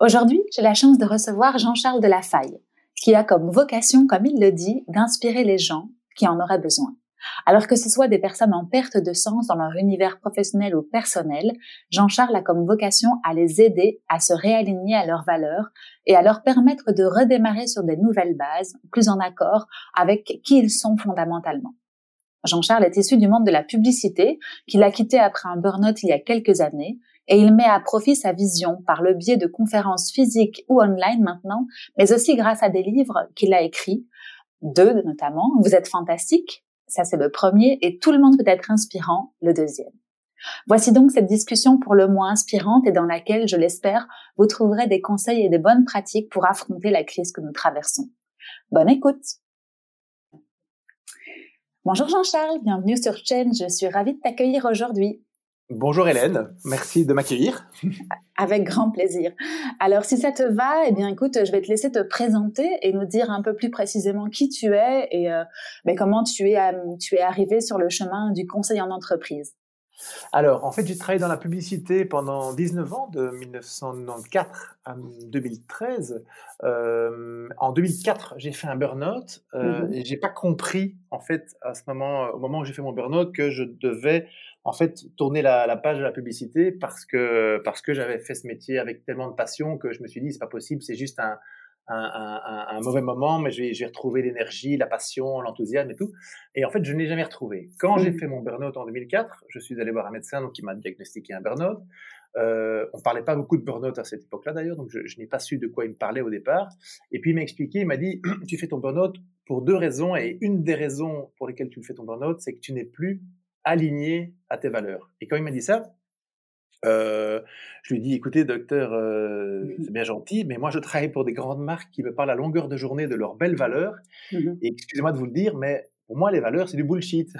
Aujourd'hui, j'ai la chance de recevoir Jean-Charles Delafaille, qui a comme vocation, comme il le dit, d'inspirer les gens qui en auraient besoin. Alors que ce soit des personnes en perte de sens dans leur univers professionnel ou personnel, Jean-Charles a comme vocation à les aider à se réaligner à leurs valeurs et à leur permettre de redémarrer sur des nouvelles bases, plus en accord avec qui ils sont fondamentalement. Jean-Charles est issu du monde de la publicité, qu'il a quitté après un burn-out il y a quelques années, et il met à profit sa vision par le biais de conférences physiques ou online maintenant, mais aussi grâce à des livres qu'il a écrits, deux notamment, Vous êtes fantastique, ça c'est le premier, et Tout le monde peut être inspirant, le deuxième. Voici donc cette discussion pour le moins inspirante et dans laquelle, je l'espère, vous trouverez des conseils et des bonnes pratiques pour affronter la crise que nous traversons. Bonne écoute Bonjour Jean-Charles, bienvenue sur Change, je suis ravie de t'accueillir aujourd'hui. Bonjour Hélène, merci de m'accueillir. Avec grand plaisir. Alors si ça te va, eh bien écoute, je vais te laisser te présenter et nous dire un peu plus précisément qui tu es et euh, ben, comment tu es, euh, tu es arrivé sur le chemin du conseil en entreprise. Alors, en fait, j'ai travaillé dans la publicité pendant 19 ans, de 1994 à 2013. Euh, en 2004, j'ai fait un burn-out euh, mmh et j'ai pas compris, en fait, à ce moment, au moment où j'ai fait mon burn-out, que je devais en fait tourner la, page de la publicité parce que parce que j'avais fait ce métier avec tellement de passion que je me suis dit c'est pas possible, c'est juste un, un, mauvais moment, mais je vais, retrouver l'énergie, la passion, l'enthousiasme et tout. Et en fait, je ne l'ai jamais retrouvé. Quand j'ai mmh. fait mon burn-out en 2004, je suis allé voir un médecin donc, qui m'a diagnostiqué un burn-out. Euh, on parlait pas beaucoup de burn-out à cette époque-là d'ailleurs, donc je, je n'ai pas su de quoi il me parlait au départ. Et puis il m'a expliqué, il m'a dit, tu fais ton burn-out pour deux raisons, et une des raisons pour lesquelles tu fais ton burn-out, c'est que tu n'es plus aligné à tes valeurs. Et quand il m'a dit ça, euh, je lui ai dit, écoutez, docteur, euh, mmh c'est bien gentil, mais moi, je travaille pour des grandes marques qui me parlent à longueur de journée de leurs belles valeurs. Mmh et excusez-moi de vous le dire, mais pour moi, les valeurs, c'est du bullshit.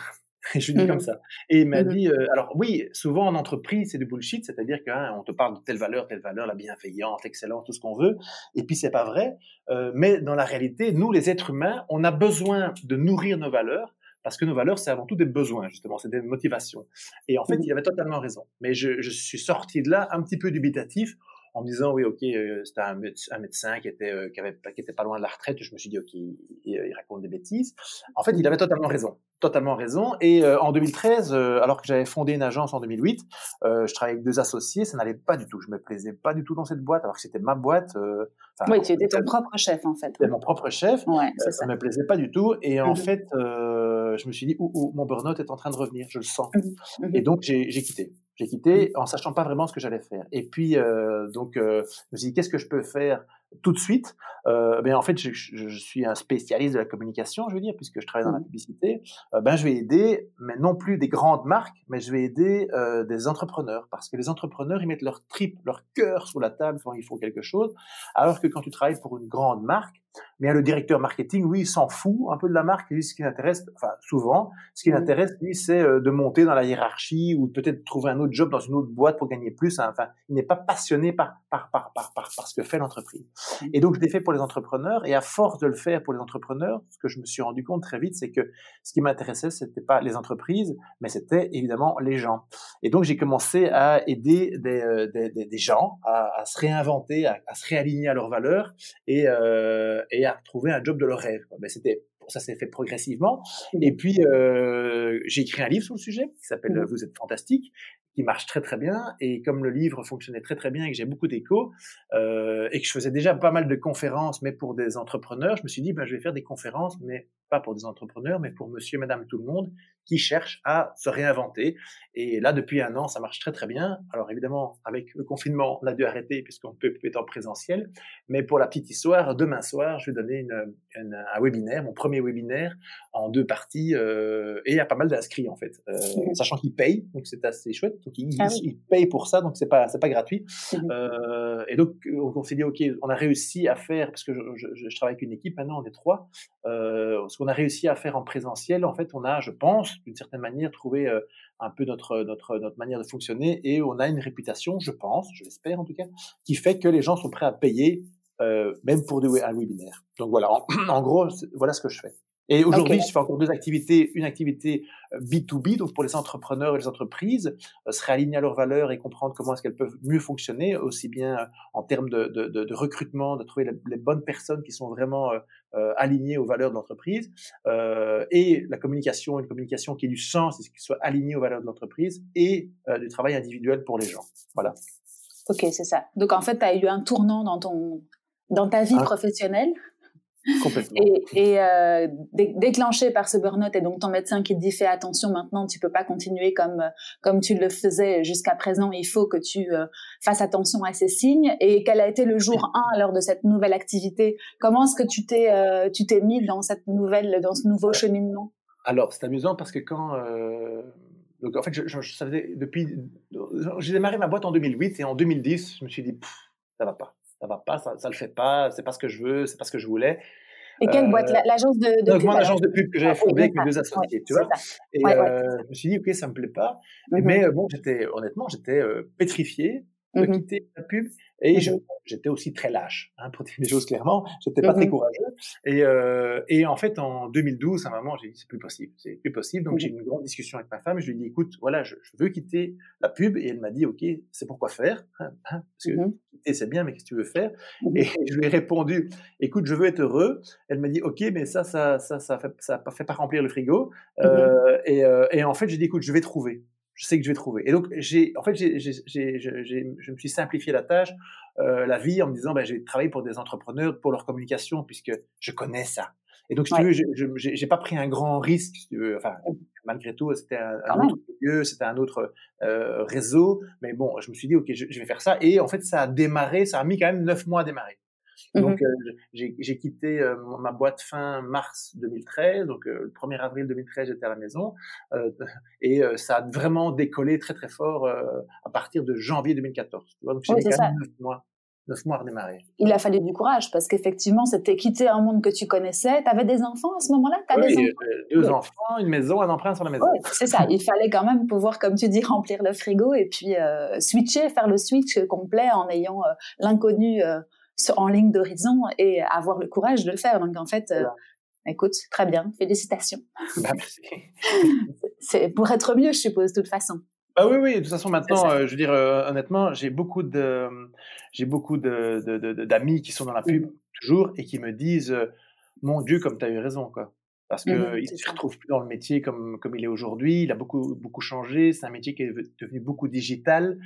Et je lui dis comme mmh ça. Et il m'a dit, euh, alors oui, souvent en entreprise, c'est du bullshit, c'est-à-dire qu'on hein, te parle de telle valeur, telle valeur, la bienveillance, l'excellence, tout ce qu'on veut, et puis c'est pas vrai. mais dans la réalité, nous, les êtres humains, on a besoin de nourrir nos valeurs parce que nos valeurs, c'est avant tout des besoins, justement, c'est des motivations. Et en fait, mmh. il avait totalement raison. Mais je, je suis sorti de là un petit peu dubitatif en me disant oui ok euh, c'était un, un, médecin qui était euh, qui avait qui était pas loin de la retraite. Je me suis dit ok il, il, raconte des bêtises. En fait il avait totalement raison. Totalement raison. Et euh, en 2013 alors que j'avais fondé une agence en 2008 je travaillais avec deux associés. Ça n'allait pas du tout. Je me plaisais pas du tout dans cette boîte alors que c'était ma boîte oui tu étais ton propre chef en fait. C'était mon propre chef. Ouais, ça. ça. me plaisait pas du tout. Et en mmh fait je me suis dit, oh, mon burn-out est en train de revenir, je le sens. Mmh et donc, j'ai quitté. J'ai quitté en sachant pas vraiment ce que j'allais faire. Et puis, euh, donc, euh, je me suis dit, qu'est-ce que je peux faire tout de suite euh, ben, En fait, je, je, suis un spécialiste de la communication, je veux dire, puisque je travaille dans la mmh. publicité. Euh, ben, je vais aider, mais non plus des grandes marques, mais je vais aider euh, des entrepreneurs. Parce que les entrepreneurs, ils mettent leur trip, leur cœur sur la table quand ils font quelque chose. Alors que quand tu travailles pour une grande marque, mais le directeur marketing, oui, il s'en fout un peu de la marque. Lui, ce qui l'intéresse, enfin souvent, ce qui mmh. l'intéresse, lui, c'est euh, de monter dans la hiérarchie ou peut-être trouver un autre job dans une autre boîte pour gagner plus. Hein. Enfin, il n'est pas passionné par par par par par, par ce que fait l'entreprise. Et donc, je l'ai fait pour les entrepreneurs. Et à force de le faire pour les entrepreneurs, ce que je me suis rendu compte très vite, c'est que ce qui m'intéressait, c'était pas les entreprises, mais c'était évidemment les gens. Et donc, j'ai commencé à aider des, euh, des, des, gens à, à, se réinventer, à, à, se réaligner à leurs valeurs et euh, et à trouver un job de leur rêve. Mais c'était ça s'est fait progressivement. Et puis euh, j'ai écrit un livre sur le sujet qui s'appelle mmh. Vous êtes fantastique qui marche très très bien. Et comme le livre fonctionnait très très bien et que j'ai beaucoup d'échos, euh, et que je faisais déjà pas mal de conférences, mais pour des entrepreneurs, je me suis dit, ben, je vais faire des conférences, mais pas pour des entrepreneurs, mais pour monsieur, madame, tout le monde qui cherche à se réinventer. Et là, depuis un an, ça marche très très bien. Alors évidemment, avec le confinement, on a dû arrêter puisqu'on peut être en présentiel. Mais pour la petite histoire, demain soir, je vais donner une, un webinaire, mon premier webinaire, en deux parties et il y a pas mal d'inscrits en fait, mmh sachant qu'ils payent, donc c'est assez chouette. Donc ils, ah payent pour ça, donc c'est pas c'est pas gratuit. Mmh et donc on s'est dit ok, on a réussi à faire parce que je, je, travaille avec une équipe maintenant, on est trois. ce qu'on a réussi à faire en présentiel, en fait, on a, je pense, d'une certaine manière, trouvé un peu notre, notre, notre manière de fonctionner et on a une réputation, je pense, je l'espère en tout cas, qui fait que les gens sont prêts à payer euh, même pour un webinaire. Donc voilà, en, gros, voilà ce que je fais. Et aujourd'hui, je fais encore deux activités. Une activité B2B, euh, donc pour les entrepreneurs et les entreprises, euh, se réaligner à leurs valeurs et comprendre comment est-ce qu'elles peuvent mieux fonctionner, aussi bien euh, en termes de, de, de, de recrutement, de trouver les, bonnes personnes qui sont vraiment euh, alignées aux valeurs de l'entreprise, euh, et la communication, une communication qui ait du sens et qui soit alignée aux valeurs de l'entreprise, et du travail individuel pour les gens. Voilà. Ok, c'est ça. Donc en fait, tu as eu un tournant dans ton dans ta vie ah. professionnelle? Complètement. Et, euh, déclenché par ce burn-out et donc ton médecin qui te dit fais attention maintenant, tu peux pas continuer comme comme tu le faisais jusqu'à présent. Il faut que tu euh, fasses attention à ces signes. Et quel a été le jour 1 lors de cette nouvelle activité? Comment est-ce que tu t'es euh, tu t'es mis dans cette nouvelle dans ce nouveau cheminement? Alors c'est amusant parce que quand euh, donc en fait je, je, ça faisait depuis j'ai démarré ma boîte en 2008 et en 2010 je me suis dit ça va pas ça va pas, ça, ça le fait pas, c'est pas ce que je veux, c'est pas ce que je voulais. Et quelle boîte? Euh, L'agence de, de pub Moi, l'agence de pub que j'avais ah, fondée avec mes deux associés, tu vois. Et euh, je me suis dit, ok, ça me plaît pas. Mm-hmm. Mais euh, bon, j'étais, honnêtement, j'étais pétrifié de mmh quitter la pub. Et mmh j'étais aussi très lâche, hein, pour dire les choses clairement. J'étais pas très mmh courageux. Et, euh, et en fait, en 2012, à un moment, j'ai dit c'est plus possible, c'est plus possible. Donc j'ai eu une grande discussion avec ma femme. Et je lui ai dit écoute, voilà, je, je veux quitter la pub. Et elle m'a dit ok, c'est pourquoi faire hein, hein Parce que quitter c'est bien, mais qu'est-ce que tu veux faire? Et je lui ai répondu écoute, je veux être heureux. Elle m'a dit ok, mais ça, ça, ça, ça fait, ça fait pas remplir le frigo. Euh, et, euh, et en fait, j'ai dit écoute, je vais trouver je sais que je vais trouver. Et donc, j'ai, en fait, j'ai, je me suis simplifié la tâche, euh, la vie, en me disant, ben, je vais travailler pour des entrepreneurs, pour leur communication, puisque je connais ça. Et donc, si tu veux, je n'ai pas pris un grand risque, si tu veux. Enfin, malgré tout, c'était un, autre lieu, c'était un autre euh, réseau. Mais bon, je me suis dit, OK, je, je, vais faire ça. Et en fait, ça a démarré, ça a mis quand même neuf mois à démarrer. Mmh donc, euh, j'ai quitté euh, ma boîte fin mars 2013. Donc, euh, le 1er avril 2013, j'étais à la maison. et ça a vraiment décollé très, très fort à partir de janvier 2014. Tu vois donc, j'ai quand même 9 mois. 9 mois à redémarrer. Il a fallu du courage parce qu'effectivement, c'était quitter un monde que tu connaissais. Tu avais des enfants à ce moment-là? Oui, des enfants? deux enfants, une maison, un emprunt sur la maison. Oui, c'est ça. Il fallait quand même pouvoir, comme tu dis, remplir le frigo et puis switcher, faire le switch complet en ayant l'inconnu en ligne d'horizon et avoir le courage de le faire. Donc en fait, euh, écoute, très bien, félicitations. Bah, c'est pour être mieux, je suppose, de toute façon. Ah oui, oui, de toute façon, maintenant, euh, je veux dire, euh, honnêtement, j'ai beaucoup de, j'ai beaucoup de, d'amis qui sont dans la pub mmh. toujours et qui me disent, mon Dieu, comme tu as eu raison, quoi. Parce qu'il mmh, ne se retrouve plus dans le métier comme, comme il est aujourd'hui. Il a beaucoup, beaucoup changé. C'est un métier qui est devenu beaucoup digital.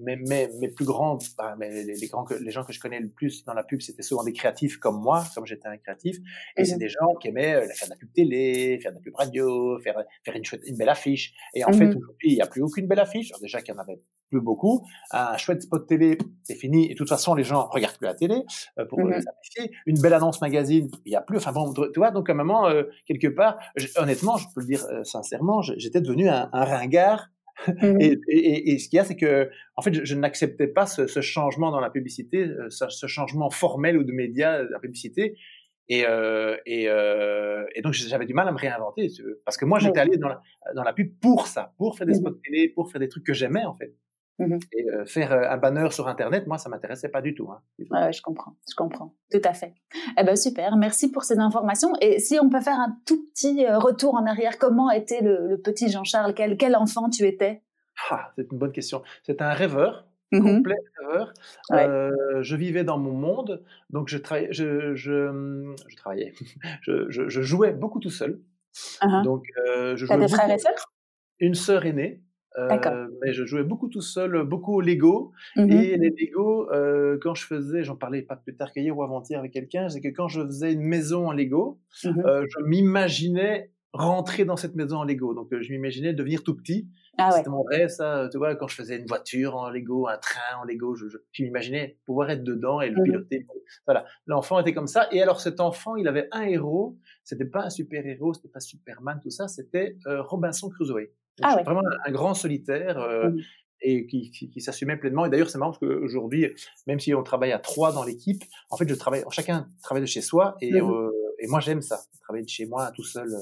Euh, mes, mes, mes, plus grands, bah, les, les, grands, les gens que je connais le plus dans la pub, c'était souvent des créatifs comme moi, comme j'étais un créatif. Et c'est mmh des gens qui aimaient euh, faire de la pub télé, faire de la pub radio, faire, faire une, chouette, une belle affiche. Et en fait, mmh aujourd'hui, il n'y a plus aucune belle affiche. Alors déjà qu'il y en avait plus beaucoup. Un chouette spot télé, c'est fini. Et de toute façon, les gens regardent plus la télé euh, pour mmh s'afficher. Une belle annonce magazine, il n'y a plus. Enfin bon, tu vois, donc à un moment, euh, quelque part, honnêtement, je peux le dire sincèrement, j'étais devenu un, un ringard Mmh et, et, et, ce qu'il y a, c'est que, en fait, je, je n'acceptais pas ce, ce, changement dans la publicité, euh, ce, ce, changement formel ou de médias, de la publicité. Et, euh, et, euh, et, donc, j'avais du mal à me réinventer. Parce que moi, j'étais allé dans la, dans la pub pour ça, pour faire des mmh spots télé, pour faire des trucs que j'aimais, en fait. Mmh et euh, faire euh, un banner sur Internet, moi, ça m'intéressait pas du tout. Hein, je comprends, je comprends, tout à fait. Eh ben super, merci pour ces informations. Et si on peut faire un tout petit euh, retour en arrière, comment était le, le petit Jean-Charles? Quel, quel enfant tu étais? Ah, C'est une bonne question. C'était un rêveur, mmh complet rêveur. Ouais. Euh, je vivais dans mon monde, donc je, travaillais, je, je, je travaillais, je, je, je, jouais beaucoup tout seul. Uh -huh. Donc, euh, je jouais des frères et sœurs? Une sœur aînée. Euh, mais je jouais beaucoup tout seul, beaucoup au Lego. Mmh et les Lego, euh, quand je faisais, j'en parlais pas plus tard qu'hier ou avant-hier avec quelqu'un, c'est que quand je faisais une maison en Lego, mmh euh, je m'imaginais rentrer dans cette maison en Lego. Donc, je m'imaginais devenir tout petit. Ah C'était mon rêve, ça. Tu vois, quand je faisais une voiture en Lego, un train en Lego, je, je, m'imaginais pouvoir être dedans et le mmh piloter. Voilà. L'enfant était comme ça. Et alors, cet enfant, il avait un héros. C'était pas un super héros, c'était pas Superman, tout ça. C'était Robinson Crusoe. Ah ouais. Vraiment un, grand solitaire. Mmh et qui, qui, s'assumait pleinement. Et d'ailleurs, c'est marrant parce qu'aujourd'hui, même si on travaille à trois dans l'équipe, en fait, je travaille, chacun travaille de chez soi et, mmh euh, et moi, j'aime ça, travailler de chez moi tout seul. Euh,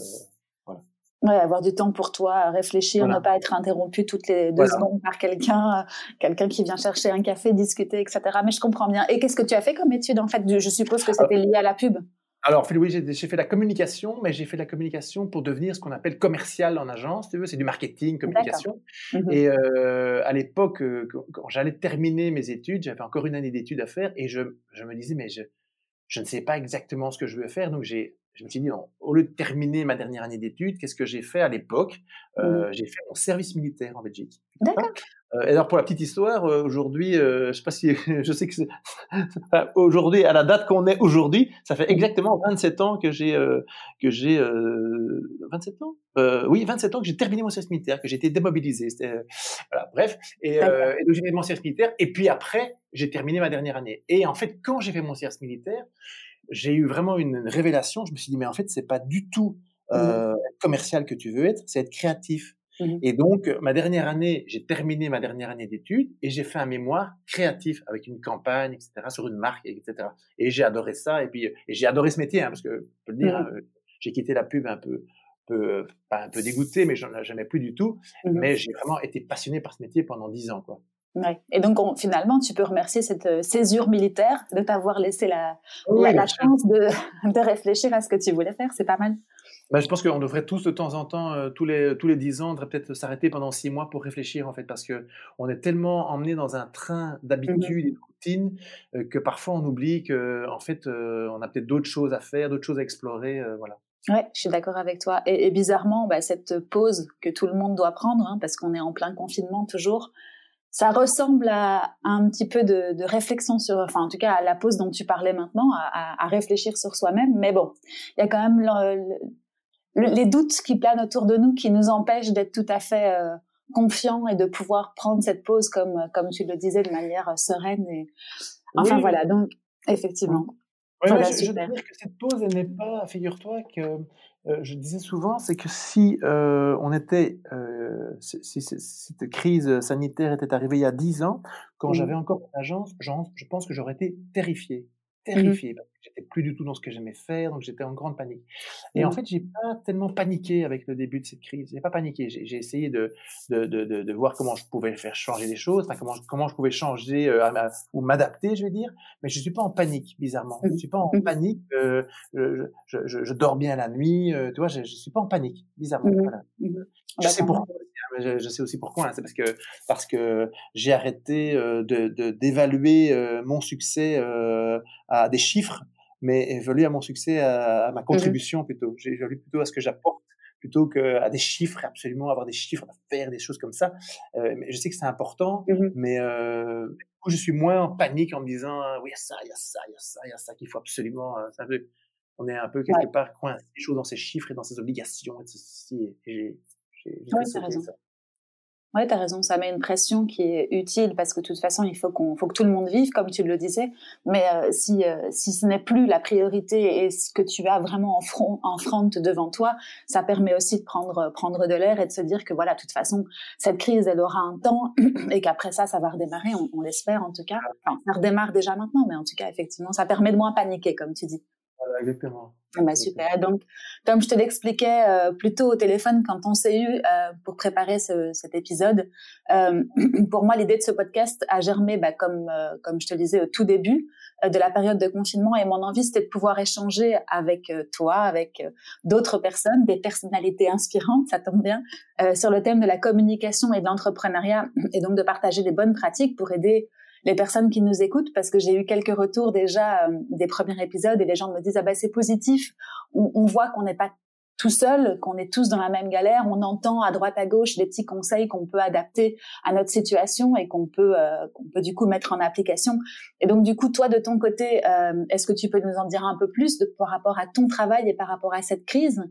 voilà. Ouais, avoir du temps pour toi, réfléchir, ne pas être interrompu toutes les deux secondes par quelqu'un, euh, quelqu'un qui vient chercher un café, discuter, etc. Mais je comprends bien. Et qu'est-ce que tu as fait comme étude en fait? Je suppose que c'était lié à la pub. Alors, oui, j'ai fait la communication, mais j'ai fait la communication pour devenir ce qu'on appelle commercial en agence. Tu veux, c'est du marketing, communication. Mmh et euh, à l'époque, euh, quand j'allais terminer mes études, j'avais encore une année d'études à faire, et je, je me disais, mais je, je ne sais pas exactement ce que je veux faire. Donc, j'ai je me suis dit, au lieu de terminer ma dernière année d'études, qu'est-ce que j'ai fait à l'époque? Euh, mmh. J'ai fait mon service militaire en Belgique. D'accord. Euh, et alors pour la petite histoire, euh, aujourd'hui, je sais pas si, je sais que c'est aujourd'hui à la date qu'on est aujourd'hui, ça fait exactement 27 ans que j'ai que j'ai 27 ans? oui, 27 ans que j'ai terminé mon service militaire, que j'ai été démobilisé. voilà, bref. Et, et donc j'ai fait mon service militaire. Et puis après, j'ai terminé ma dernière année. Et en fait, quand j'ai fait mon service militaire, j'ai eu vraiment une révélation. Je me suis dit, mais en fait, c'est pas du tout mmh euh, commercial que tu veux être, c'est être créatif. Mmh et donc, ma dernière année, j'ai terminé ma dernière année d'études et j'ai fait un mémoire créatif avec une campagne, etc., sur une marque, etc. Et j'ai adoré ça. Et puis, et j'ai adoré ce métier, hein, parce que, je peux le dire, mmh hein, j'ai quitté la pub un peu, peu, pas un peu dégoûté, mais j'en ai jamais plus du tout. Mais j'ai vraiment été passionné par ce métier pendant dix ans, quoi. Et donc, finalement, tu peux remercier cette euh, césure militaire de t'avoir laissé la, la, chance de, de, réfléchir à ce que tu voulais faire. C'est pas mal. Bah, je pense qu'on devrait tous, de temps en temps, euh, tous les tous les dix ans, on devrait peut-être s'arrêter pendant six mois pour réfléchir, en fait, parce que on est tellement emmené dans un train mmh d'habitude et de routine euh, que parfois on oublie que, en fait, on a peut-être d'autres choses à faire, d'autres choses à explorer, voilà. Ouais, je suis d'accord avec toi. Et, bizarrement, bah, cette pause que tout le monde doit prendre, hein, parce qu'on est en plein confinement toujours, ça ressemble à, un petit peu de, de, réflexion sur, enfin en tout cas à la pause dont tu parlais maintenant, à, à, réfléchir sur soi-même. Mais bon, il y a quand même les doutes qui planent autour de nous qui nous empêchent d'être tout à fait euh, confiants et de pouvoir prendre cette pause comme, comme tu le disais, de manière sereine. Et... Enfin voilà, donc effectivement. je, je, veux dire que cette pause, elle n'est pas, figure-toi que euh, je disais souvent, c'est que si euh, on était, euh, si, cette crise sanitaire était arrivée il y a dix ans, quand j'avais encore une agence, je pense que j'aurais été terrifié. Mmh terrifié que j'étais plus du tout dans ce que j'aimais faire, donc j'étais en grande panique. Et en mmh. fait, j'ai pas tellement paniqué avec le début de cette crise. J'ai pas paniqué. J'ai essayé de de, de, de, voir comment je pouvais faire changer les choses, enfin, comment comment je pouvais changer euh, ou m'adapter, je vais dire. Mais je suis pas en panique, bizarrement. Je mmh. suis pas en panique. Euh, je, je, je, je, dors bien la nuit. Euh, tu vois, je, je suis pas en panique, bizarrement. Voilà. Je sais pourquoi. Je, sais aussi pourquoi. Hein. c'est parce que parce que j'ai arrêté euh, de d'évaluer euh, mon succès euh, à des chiffres, mais évaluer à mon succès à, ma mmh contribution plutôt. J'ai évalué plutôt à ce que j'apporte plutôt qu'à des chiffres, absolument avoir des chiffres, à faire des choses comme ça. mais je sais que c'est important, mmh mais euh, je suis moins en panique en me disant oui, il y a ça, il y a ça, il y a ça, il y a ça qu'il faut absolument. on est un peu quelque part coincé choses dans ces chiffres et dans ces obligations et ceci. Et j'ai raison. Oui, tu as raison, ça met une pression qui est utile parce que de toute façon, il faut, qu'on, faut que tout le monde vive, comme tu le disais. Mais euh, si, euh, si ce n'est plus la priorité et ce que tu as vraiment en front, en front devant toi, ça permet aussi de prendre, prendre de l'air et de se dire que voilà, de toute façon, cette crise, elle aura un temps et qu'après ça, ça va redémarrer, on, l'espère en tout cas. Enfin, ça redémarre déjà maintenant, mais en tout cas, effectivement, ça permet de moins paniquer, comme tu dis. Voilà, exactement. Ah bah super. Donc, comme je te l'expliquais euh, plus tôt au téléphone quand on s'est eu euh, pour préparer ce, cet épisode, euh, pour moi, l'idée de ce podcast a germé, bah, comme euh, comme je te le disais au tout début euh, de la période de confinement, et mon envie c'était de pouvoir échanger avec toi, avec d'autres personnes, des personnalités inspirantes, ça tombe bien, sur le thème de la communication et de l'entrepreneuriat, et donc de partager les bonnes pratiques pour aider les personnes qui nous écoutent parce que j'ai eu quelques retours déjà euh, des premiers épisodes et les gens me disent ah bah c'est positif on, voit qu'on n'est pas tout seul, qu'on est tous dans la même galère. On entend à droite à gauche des petits conseils qu'on peut adapter à notre situation et qu'on peut euh, qu'on peut du coup mettre en application. Et donc du coup, toi de ton côté, euh, est-ce que tu peux nous en dire un peu plus de, par rapport à ton travail et par rapport à cette crise?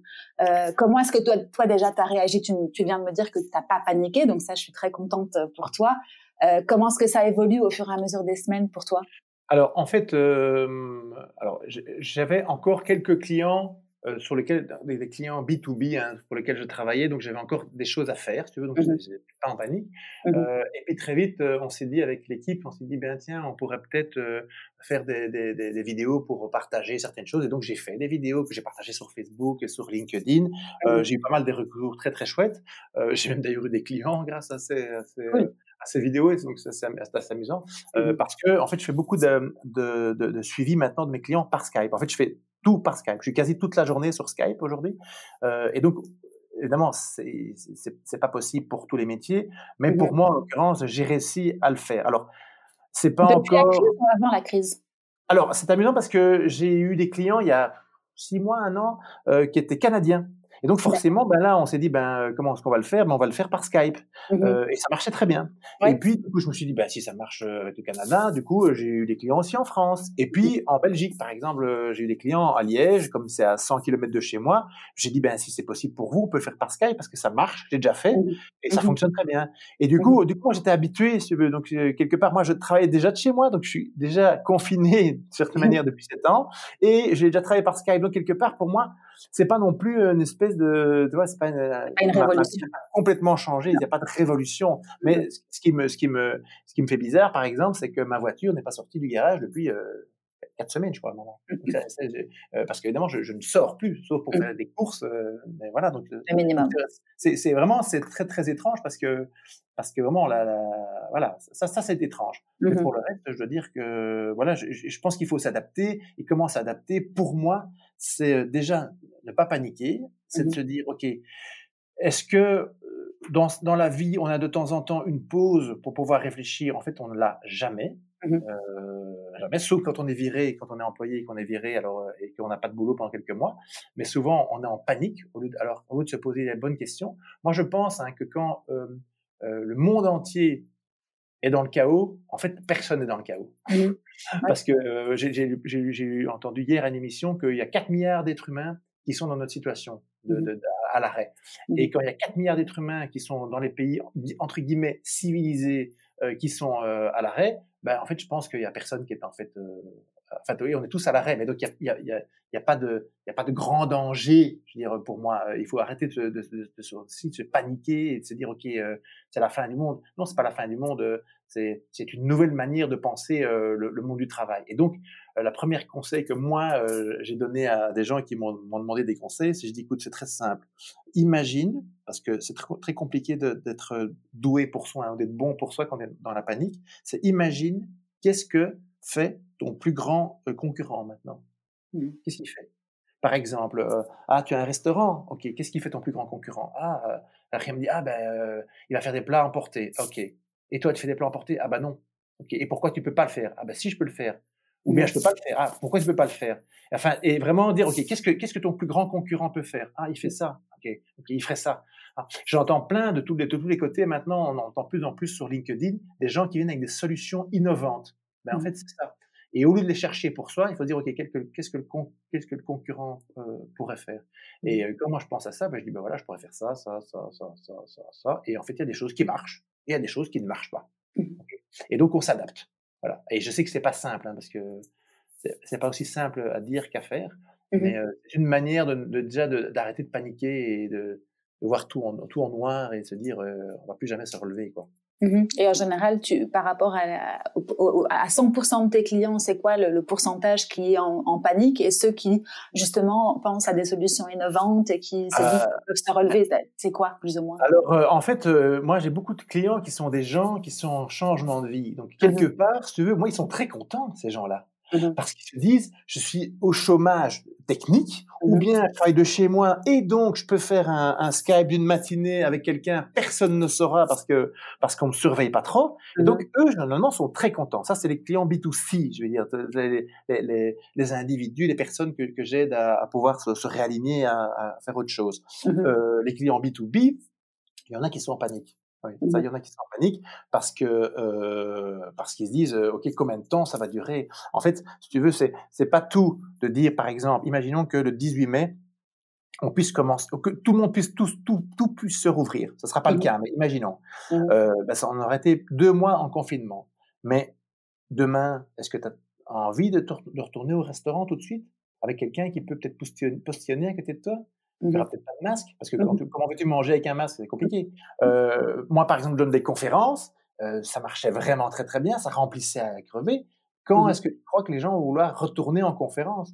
Euh, Comment est-ce que toi, toi déjà tu as réagi? Tu, tu, viens de me dire que tu n'as pas paniqué, donc ça je suis très contente pour toi. Euh, comment est-ce que ça évolue au fur et à mesure des semaines pour toi? Alors en fait, alors j'avais encore quelques clients euh, sur lesquels des, clients B2B hein, pour lesquels je travaillais, donc j'avais encore des choses à faire, si tu veux, donc je n'étais pas en panique. Mmh euh, et puis très vite, euh, on s'est dit avec l'équipe, on s'est dit, ben tiens, on pourrait peut-être faire des, des, des, vidéos pour partager certaines choses. Et donc j'ai fait des vidéos que j'ai partagées sur Facebook et sur LinkedIn. Mmh j'ai eu pas mal de recours très très chouettes. j'ai même d'ailleurs eu des clients grâce à ces, à ces, à ces vidéos, et donc c'est assez amusant. parce que en fait, je fais beaucoup de, de, de, de suivi maintenant de mes clients par Skype. En fait, je fais tout par Skype. Je suis quasi toute la journée sur Skype aujourd'hui. Euh, et donc, évidemment, c'est pas possible pour tous les métiers, mais pour moi, en l'occurrence, j'ai réussi à le faire. Alors, c'est pas Depuis encore. la crise ou avant la crise? Alors, c'est amusant parce que j'ai eu des clients il y a six mois, un an, euh, qui étaient canadiens. Et donc forcément, ben là, on s'est dit, ben comment est-ce qu'on va le faire? Ben on va le faire par Skype. Mmh euh, et ça marchait très bien. Et puis du coup, je me suis dit, ben si ça marche euh, avec le Canada, du coup, j'ai eu des clients aussi en France. Et puis en Belgique, par exemple, euh, j'ai eu des clients à Liège, comme c'est à 100 km de chez moi. J'ai dit, ben si c'est possible pour vous, on peut le faire par Skype parce que ça marche. J'ai déjà fait mmh et ça mmh fonctionne très bien. Et du coup, du coup, j'étais habitué, si tu veux. Donc quelque part, moi, je travaillais déjà de chez moi, donc je suis déjà confiné de certaine manière depuis 7 ans, et j'ai déjà travaillé par Skype. Donc quelque part, pour moi, c'est pas non plus une espèce de, tu vois, c'est pas une, une révolution. complètement changé. Il n'y a pas de révolution. Mais ce qui me, ce qui me, ce qui me fait bizarre, par exemple, c'est que ma voiture n'est pas sortie du garage depuis euh, quatre semaines, je crois, à un moment. Euh, parce qu'évidemment, je, je, ne sors plus, sauf pour mmh. faire des courses. Euh, mais voilà, donc le minimum. C'est vraiment, c'est très très étrange parce que parce que vraiment, la, voilà, ça, ça c'est étrange. Mais mmh pour le reste, je dois dire que voilà, je, je pense qu'il faut s'adapter. Et comment s'adapter Pour moi, c'est déjà ne pas paniquer, c'est de mmh se dire, ok, est-ce que dans, dans, la vie, on a de temps en temps une pause pour pouvoir réfléchir? En fait, on ne l'a jamais. Mmh euh, jamais, sauf quand on est viré, quand on est employé et qu'on est viré alors, et qu'on n'a pas de boulot pendant quelques mois. Mais souvent, on est en panique au lieu de, alors, au lieu de se poser les bonnes questions. Moi, je pense hein, que quand euh, euh, le monde entier est dans le chaos, en fait, personne n'est dans le chaos. Mmh Parce que euh, j'ai entendu hier à une émission qu'il y a 4 milliards d'êtres humains qui sont dans notre situation de, mmh à l'arrêt. Et quand il y a 4 milliards d'êtres humains qui sont dans les pays, entre guillemets, civilisés, euh, qui sont à l'arrêt, ben, en fait, je pense qu'il n'y a personne qui est en fait Enfin, oui, on est tous à l'arrêt, mais donc il n'y a, y a, pas de, grand danger, je veux dire, pour moi. Il faut arrêter de, se paniquer et de se dire, OK, euh, c'est la fin du monde. Non, c'est pas la fin du monde, euh, c'est une nouvelle manière de penser euh, le, monde du travail. Et donc, la première conseil que moi, j'ai donné à des gens qui m'ont demandé des conseils, c'est je dis, écoute, c'est très simple. Imagine, parce que c'est très, très compliqué d'être doué pour soi, hein, d'être bon pour soi quand on est dans la panique, c'est imagine qu'est-ce que fait ton plus grand concurrent maintenant? Mmh. Qu'est-ce qu'il fait? Par exemple, euh, ah, tu as un restaurant, ok, qu'est-ce qu'il fait ton plus grand concurrent Ah, euh, rien me dit, ah ben, il va faire des plats emportés, ok. Et toi, tu fais des plats emportés Ah ben non. Ok. Et pourquoi tu peux pas le faire Ah ben si, je peux le faire. Ou bien je peux pas le faire. Ah, pourquoi tu peux pas le faire? Enfin, et vraiment dire, ok, qu'est-ce que qu'est-ce que ton plus grand concurrent peut faire Ah, il fait ça. Ok, ok, il ferait ça. Ah, j'entends plein de tous, les, de tous les côtés maintenant. On entend plus en plus sur LinkedIn des gens qui viennent avec des solutions innovantes. Ben, en mmh. fait, c'est ça. Et au lieu de les chercher pour soi, il faut dire, OK, qu'est-ce que le, qu'est-ce que le concurrent euh, pourrait faire? Et mmh. euh, quand moi je pense à ça, ben, je dis, ben voilà, je pourrais faire ça, ça, ça, ça, ça, ça, ça. Et en fait, il y a des choses qui marchent et il y a des choses qui ne marchent pas. Mmh. Et donc, on s'adapte. Voilà. Et je sais que c'est pas simple, hein, parce que c'est pas aussi simple à dire qu'à faire, mais euh, c'est une manière de, de déjà d'arrêter de, paniquer et de, de, voir tout en, tout en noir et de se dire, on va plus jamais se relever, quoi. Mmh et en général, tu, par rapport à, à 100% de tes clients, c'est quoi le, pourcentage qui est en, panique et ceux qui justement pensent à des solutions innovantes et qui se disent euh, peuvent se relever, c'est quoi plus ou moins? Alors euh, en fait, euh, moi j'ai beaucoup de clients qui sont des gens qui sont en changement de vie. Donc quelque mmh part, si tu veux, moi ils sont très contents ces gens-là. Mmh Parce qu'ils se disent, je suis au chômage technique, ou mmh bien je travaille de chez moi et donc je peux faire un, un Skype d'une matinée avec quelqu'un, personne ne saura parce que parce qu'on me surveille pas trop. Et donc eux généralement sont très contents. Ça c'est les clients B2C, je veux dire les, les, les individus, les personnes que, que j'aide à, à, pouvoir se, se réaligner à, à, faire autre chose. Euh, les clients B2B, il y en a qui sont en panique. Oui, ça, il y en a qui sont en panique parce que euh, parce qu'ils se disent euh, ok combien de temps ça va durer? En fait, si tu veux, c'est c'est pas tout de dire par exemple, imaginons que le 18 mai on puisse commencer, que tout le monde puisse tout tout tout puisse se rouvrir. Ce sera pas le mmh cas, mais imaginons. Mmh euh, ben, ça, on aurait été deux mois en confinement. Mais demain, est-ce que tu as envie de, de retourner au restaurant tout de suite avec quelqu'un qui peut peut-être postillonner à côté de toi? Il n'y aura mmh peut-être pas de masque, parce que mmh comment veux-tu manger avec un masque? C'est compliqué. Euh, moi, par exemple, je donne des conférences, euh, ça marchait vraiment très très bien, ça remplissait à crever. Quand mmh est-ce que tu crois que les gens vont vouloir retourner en conférence?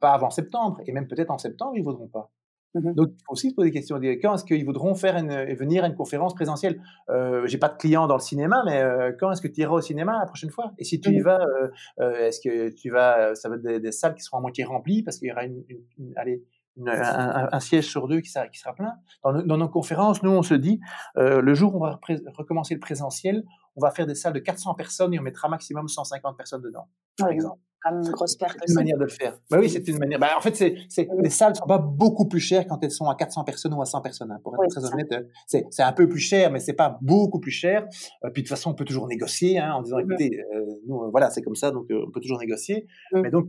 Pas avant septembre, et même peut-être en septembre, ils ne voudront pas. Donc, il faut aussi se poser des questions. Quand est-ce qu'ils voudront faire une, venir à une conférence présentielle? Euh, J'ai pas de clients dans le cinéma, mais euh, quand est-ce que tu iras au cinéma la prochaine fois? Et si tu y vas, euh, euh, est-ce que tu vas Ça va être des, des, salles qui seront à moitié remplies parce qu'il y aura une, une, une allez, un, un, siège sur deux qui sera, qui sera plein. Dans, nos, dans nos conférences, nous, on se dit, euh, le jour où on va recommencer le présentiel, on va faire des salles de 400 personnes et on mettra maximum 150 personnes dedans, par exemple. Comme une grosse perte. C'est une manière de le faire. Bah oui, c'est une manière. Bah, en fait, c'est, c'est, les salles sont pas beaucoup plus chères quand elles sont à 400 personnes ou à 100 personnes. Hein. Pour être très honnête, euh, c'est, c'est un peu plus cher, mais c'est pas beaucoup plus cher. Euh, puis de toute façon, on peut toujours négocier hein, en disant, écoutez, euh, nous, voilà, c'est comme ça, donc on peut toujours négocier. Mais donc,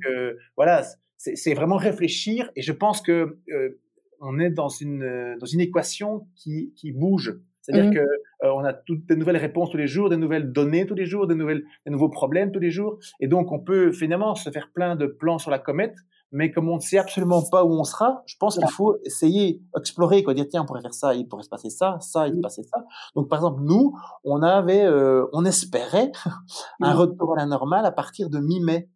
voilà, c'est vraiment réfléchir. Et je pense que euh, on est dans une euh, dans une équation qui qui bouge. C'est-à-dire mmh. que euh, on a toutes des nouvelles réponses tous les jours, des nouvelles données tous les jours, des nouvelles des nouveaux problèmes tous les jours. Et donc on peut finalement se faire plein de plans sur la comète. Mais comme on ne sait absolument pas où on sera, je pense qu'il faut essayer, explorer, quoi, dire tiens, on pourrait faire ça, il pourrait se passer ça, ça, il se mmh. passer ça. Donc par exemple, nous, on avait, on espérait un mmh. retour à la normale à partir de mi-mai.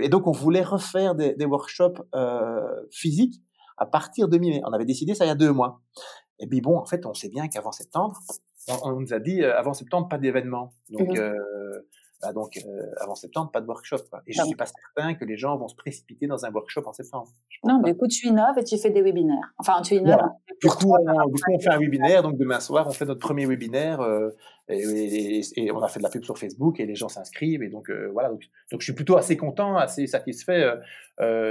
Et donc, on voulait refaire des, des workshops euh, physiques à partir de mi-mai. On avait décidé ça il y a deux mois. Et puis bon, en fait, on sait bien qu'avant septembre, on, nous a dit euh, avant septembre pas d'événement. Donc, mmh euh, bah donc euh, avant septembre, pas de workshop. Quoi. Et je suis pas certain que les gens vont se précipiter dans un workshop en septembre. Non, mais écoute, tu innoves et tu fais des webinaires. Enfin, tu innoves. Du, coup, on, du coup, on fait un webinaire. Donc demain soir, on fait notre premier webinaire. Euh, et, et, on a fait de la pub sur Facebook et les gens s'inscrivent. Et donc euh, voilà. Donc, donc, je suis plutôt assez content, assez satisfait.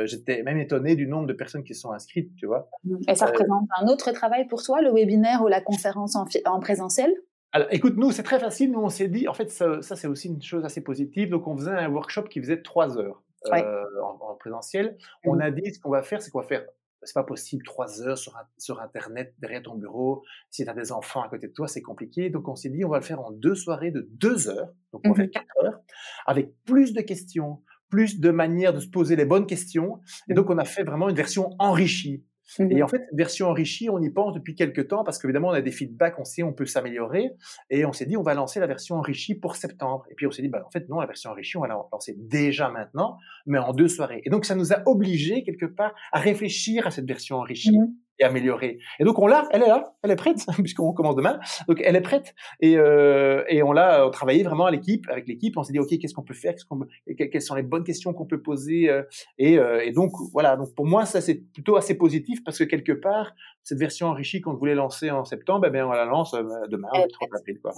J'étais même étonné du nombre de personnes qui sont inscrites, tu vois. Et ça représente un autre travail pour toi, le webinaire ou la conférence en, en présentiel? Alors, écoute, nous, c'est très facile. Nous, on s'est dit, en fait, ça, ça c'est aussi une chose assez positive. Donc, on faisait un workshop qui faisait trois heures euh, en, présentiel. On mmh. a dit, ce qu'on va faire, c'est qu'on va faire c'est pas possible, trois heures sur, sur Internet derrière ton bureau. Si tu as des enfants à côté de toi, c'est compliqué. Donc, on s'est dit, on va le faire en deux soirées de deux heures. Donc, on va faire mmh quatre heures avec plus de questions, plus de manières de se poser les bonnes questions. Et mmh. donc, on a fait vraiment une version enrichie. Et mmh en fait, version enrichie, on y pense depuis quelques temps parce qu'évidemment, on a des feedbacks, on sait, on peut s'améliorer. Et on s'est dit, on va lancer la version enrichie pour septembre. Et puis, on s'est dit, bah, en fait, non, la version enrichie, on va la lancer déjà maintenant, mais en deux soirées. Et donc, ça nous a obligés, quelque part, à réfléchir à cette version enrichie. Mmh améliorer. Et donc on l'a, elle est là, elle est prête puisqu'on commence demain. Donc elle est prête et euh, et on l'a travaillé vraiment à l'équipe, avec l'équipe. On s'est dit ok qu'est-ce qu'on peut faire, quelles sont les bonnes questions qu'on peut poser euh, et, euh, et donc voilà. Donc pour moi ça c'est plutôt assez positif parce que quelque part cette version enrichie qu'on voulait lancer en septembre, eh bien on la lance euh, demain, trop rapide quoi.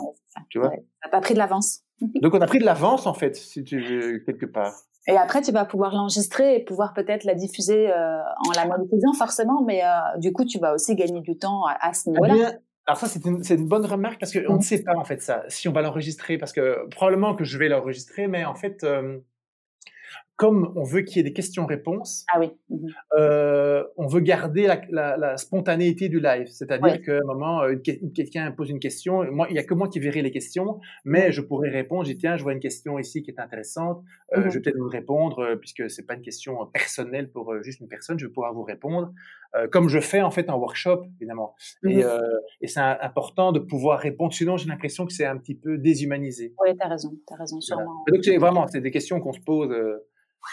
tu vois? Ça pas pris de l'avance. Donc on a pris de l'avance en fait si tu veux quelque part. Et après, tu vas pouvoir l'enregistrer et pouvoir peut-être la diffuser euh, en la monétisant forcément, mais euh, du coup, tu vas aussi gagner du temps à, ce niveau-là. alors ça, c'est une, une, bonne remarque parce qu'on ne sait pas en fait ça, si on va l'enregistrer, parce que probablement que je vais l'enregistrer, mais en fait, euh, comme on veut qu'il y ait des questions-réponses, ah oui. Mmh euh, on veut garder la, la, la, spontanéité du live. C'est-à-dire qu'à un moment, euh, quelqu'un pose une question, moi, il y a que moi qui verrai les questions, mais je pourrais répondre. J'ai tiens, je vois une question ici qui est intéressante. Euh, mmh Je vais peut-être vous répondre puisque c'est pas une question personnelle pour juste une personne. Je vais pouvoir vous répondre comme je fais en fait en workshop, évidemment. Mmh et, et c'est important de pouvoir répondre. Sinon, j'ai l'impression que c'est un petit peu déshumanisé. Oui, t'as raison, t'as raison, sûrement. Donc c'est vraiment, c'est des questions qu'on se pose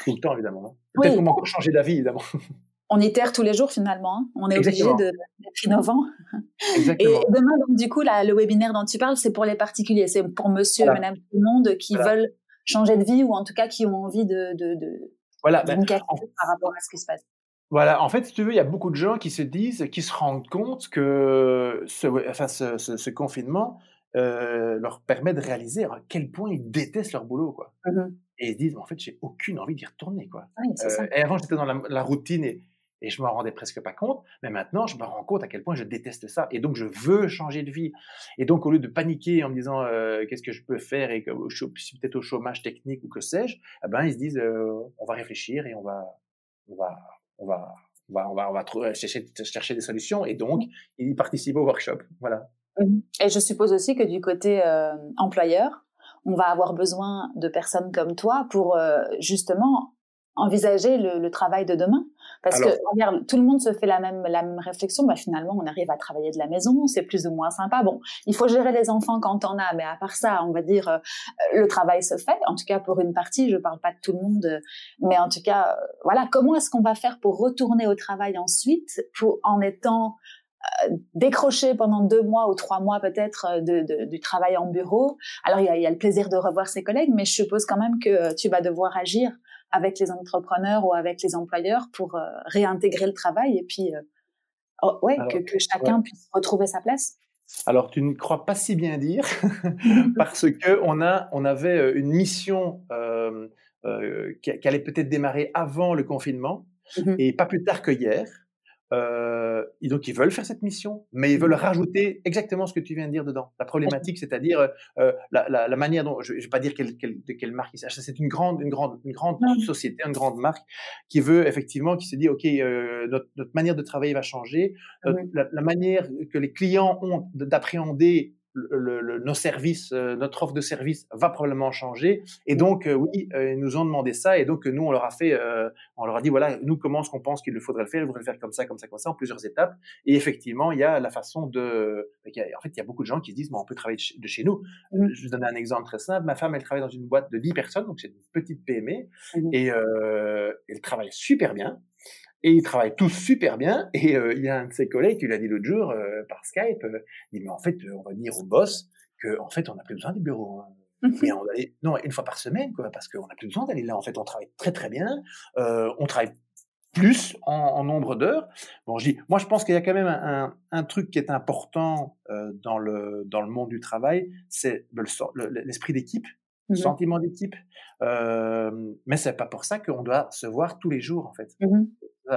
tout le temps, évidemment. Hein. Peut-être qu'on va encore changer d'avis, évidemment. On itère tous les jours, finalement. Hein. On est obligé d'être innovant. Exactement. Et demain, donc, du coup, là, le webinaire dont tu parles, c'est pour les particuliers. C'est pour monsieur et madame tout le monde qui veulent changer de vie ou en tout cas qui ont envie de, de, de, voilà, ben, par rapport à ce qui se passe. Voilà, en fait, si tu veux, il y a beaucoup de gens qui se disent, qui se rendent compte que ce, enfin, ce, ce, confinement euh, leur permet de réaliser à quel point ils détestent leur boulot, quoi. Mmh et ils se disent, en fait, j'ai aucune envie d'y retourner, quoi. Euh, et avant, j'étais dans la, routine et, et je m'en rendais presque pas compte, mais maintenant, je me rends compte à quel point je déteste ça. Et donc, je veux changer de vie. Et donc, au lieu de paniquer en me disant, euh, qu'est-ce que je peux faire et que je suis peut-être au chômage technique ou que sais-je, eh ben, ils se disent, on va réfléchir et on va, on va on va, on va, on va, on va trouver, chercher, chercher, des solutions et donc il participe au workshop. Voilà. Mmh. Et je suppose aussi que du côté euh, employeur, on va avoir besoin de personnes comme toi pour euh, justement envisager le, travail de demain Parce que regarde, tout le monde se fait la même, la même réflexion. Bah, finalement, on arrive à travailler de la maison, c'est plus ou moins sympa. Bon, il faut gérer les enfants quand on a, mais à part ça, on va dire, euh, le travail se fait. En tout cas, pour une partie, je parle pas de tout le monde, euh, mais en tout cas, euh, voilà, comment est-ce qu'on va faire pour retourner au travail ensuite, pour en étant décroché pendant deux mois ou trois mois peut-être de, de, du travail en bureau. Alors il y, a, il y a le plaisir de revoir ses collègues, mais je suppose quand même que tu vas devoir agir avec les entrepreneurs ou avec les employeurs pour euh, réintégrer le travail et puis euh, oh, ouais, que, que, chacun puisse retrouver sa place. Alors, tu ne crois pas si bien dire, parce que on a, on avait euh, une mission euh, euh, qui, qui, allait peut-être démarrer avant le confinement, mmh et pas plus tard que hier. Euh, donc, ils veulent faire cette mission, mais ils veulent mmh. rajouter exactement ce que tu viens de dire dedans. La problématique, c'est-à-dire euh, euh, la, la, la, manière dont, je ne vais pas dire quelle, quelle, de quelle marque il s'agit, c'est une grande, une grande, une grande société, une grande marque qui veut effectivement, qui se dit, OK, euh, notre, notre, manière de travailler va changer, mmh la, la, manière que les clients ont d'appréhender le, nos services, euh, notre offre de service va probablement changer. Et donc, euh, oui, euh, ils nous ont demandé ça. Et donc, nous, on leur a fait, on leur a dit, voilà, nous, comment est-ce qu'on pense qu'il faudrait le faire? Il faudrait le faire comme ça, comme ça, comme ça, en plusieurs étapes. Et effectivement, il y a la façon de... en fait, il y a beaucoup de gens qui se disent, bon, on peut travailler de chez nous. Mmh. Je vais donner un exemple très simple. Ma femme, elle travaille dans une boîte de 10 personnes, donc c'est une petite PME. Mmh. Et elle travaille super bien. Et ils travaillent tous super bien. Et euh, il y a un de ses collègues qui l'a dit l'autre jour euh, par Skype. Euh, il dit mais en fait, on va dire au boss que en fait, on n'a plus besoin du bureau. Hein. Mais on allait, non, une fois par semaine, quoi, parce qu'on n'a plus besoin d'aller là. En fait, on travaille très très bien. on travaille plus en, en nombre d'heures. Bon, je dis, moi, je pense qu'il y a quand même un, un, truc qui est important dans le dans le monde du travail, c'est l'esprit d'équipe, le mmh sentiment d'équipe. Euh, mais c'est pas pour ça qu'on doit se voir tous les jours, en fait. Mmh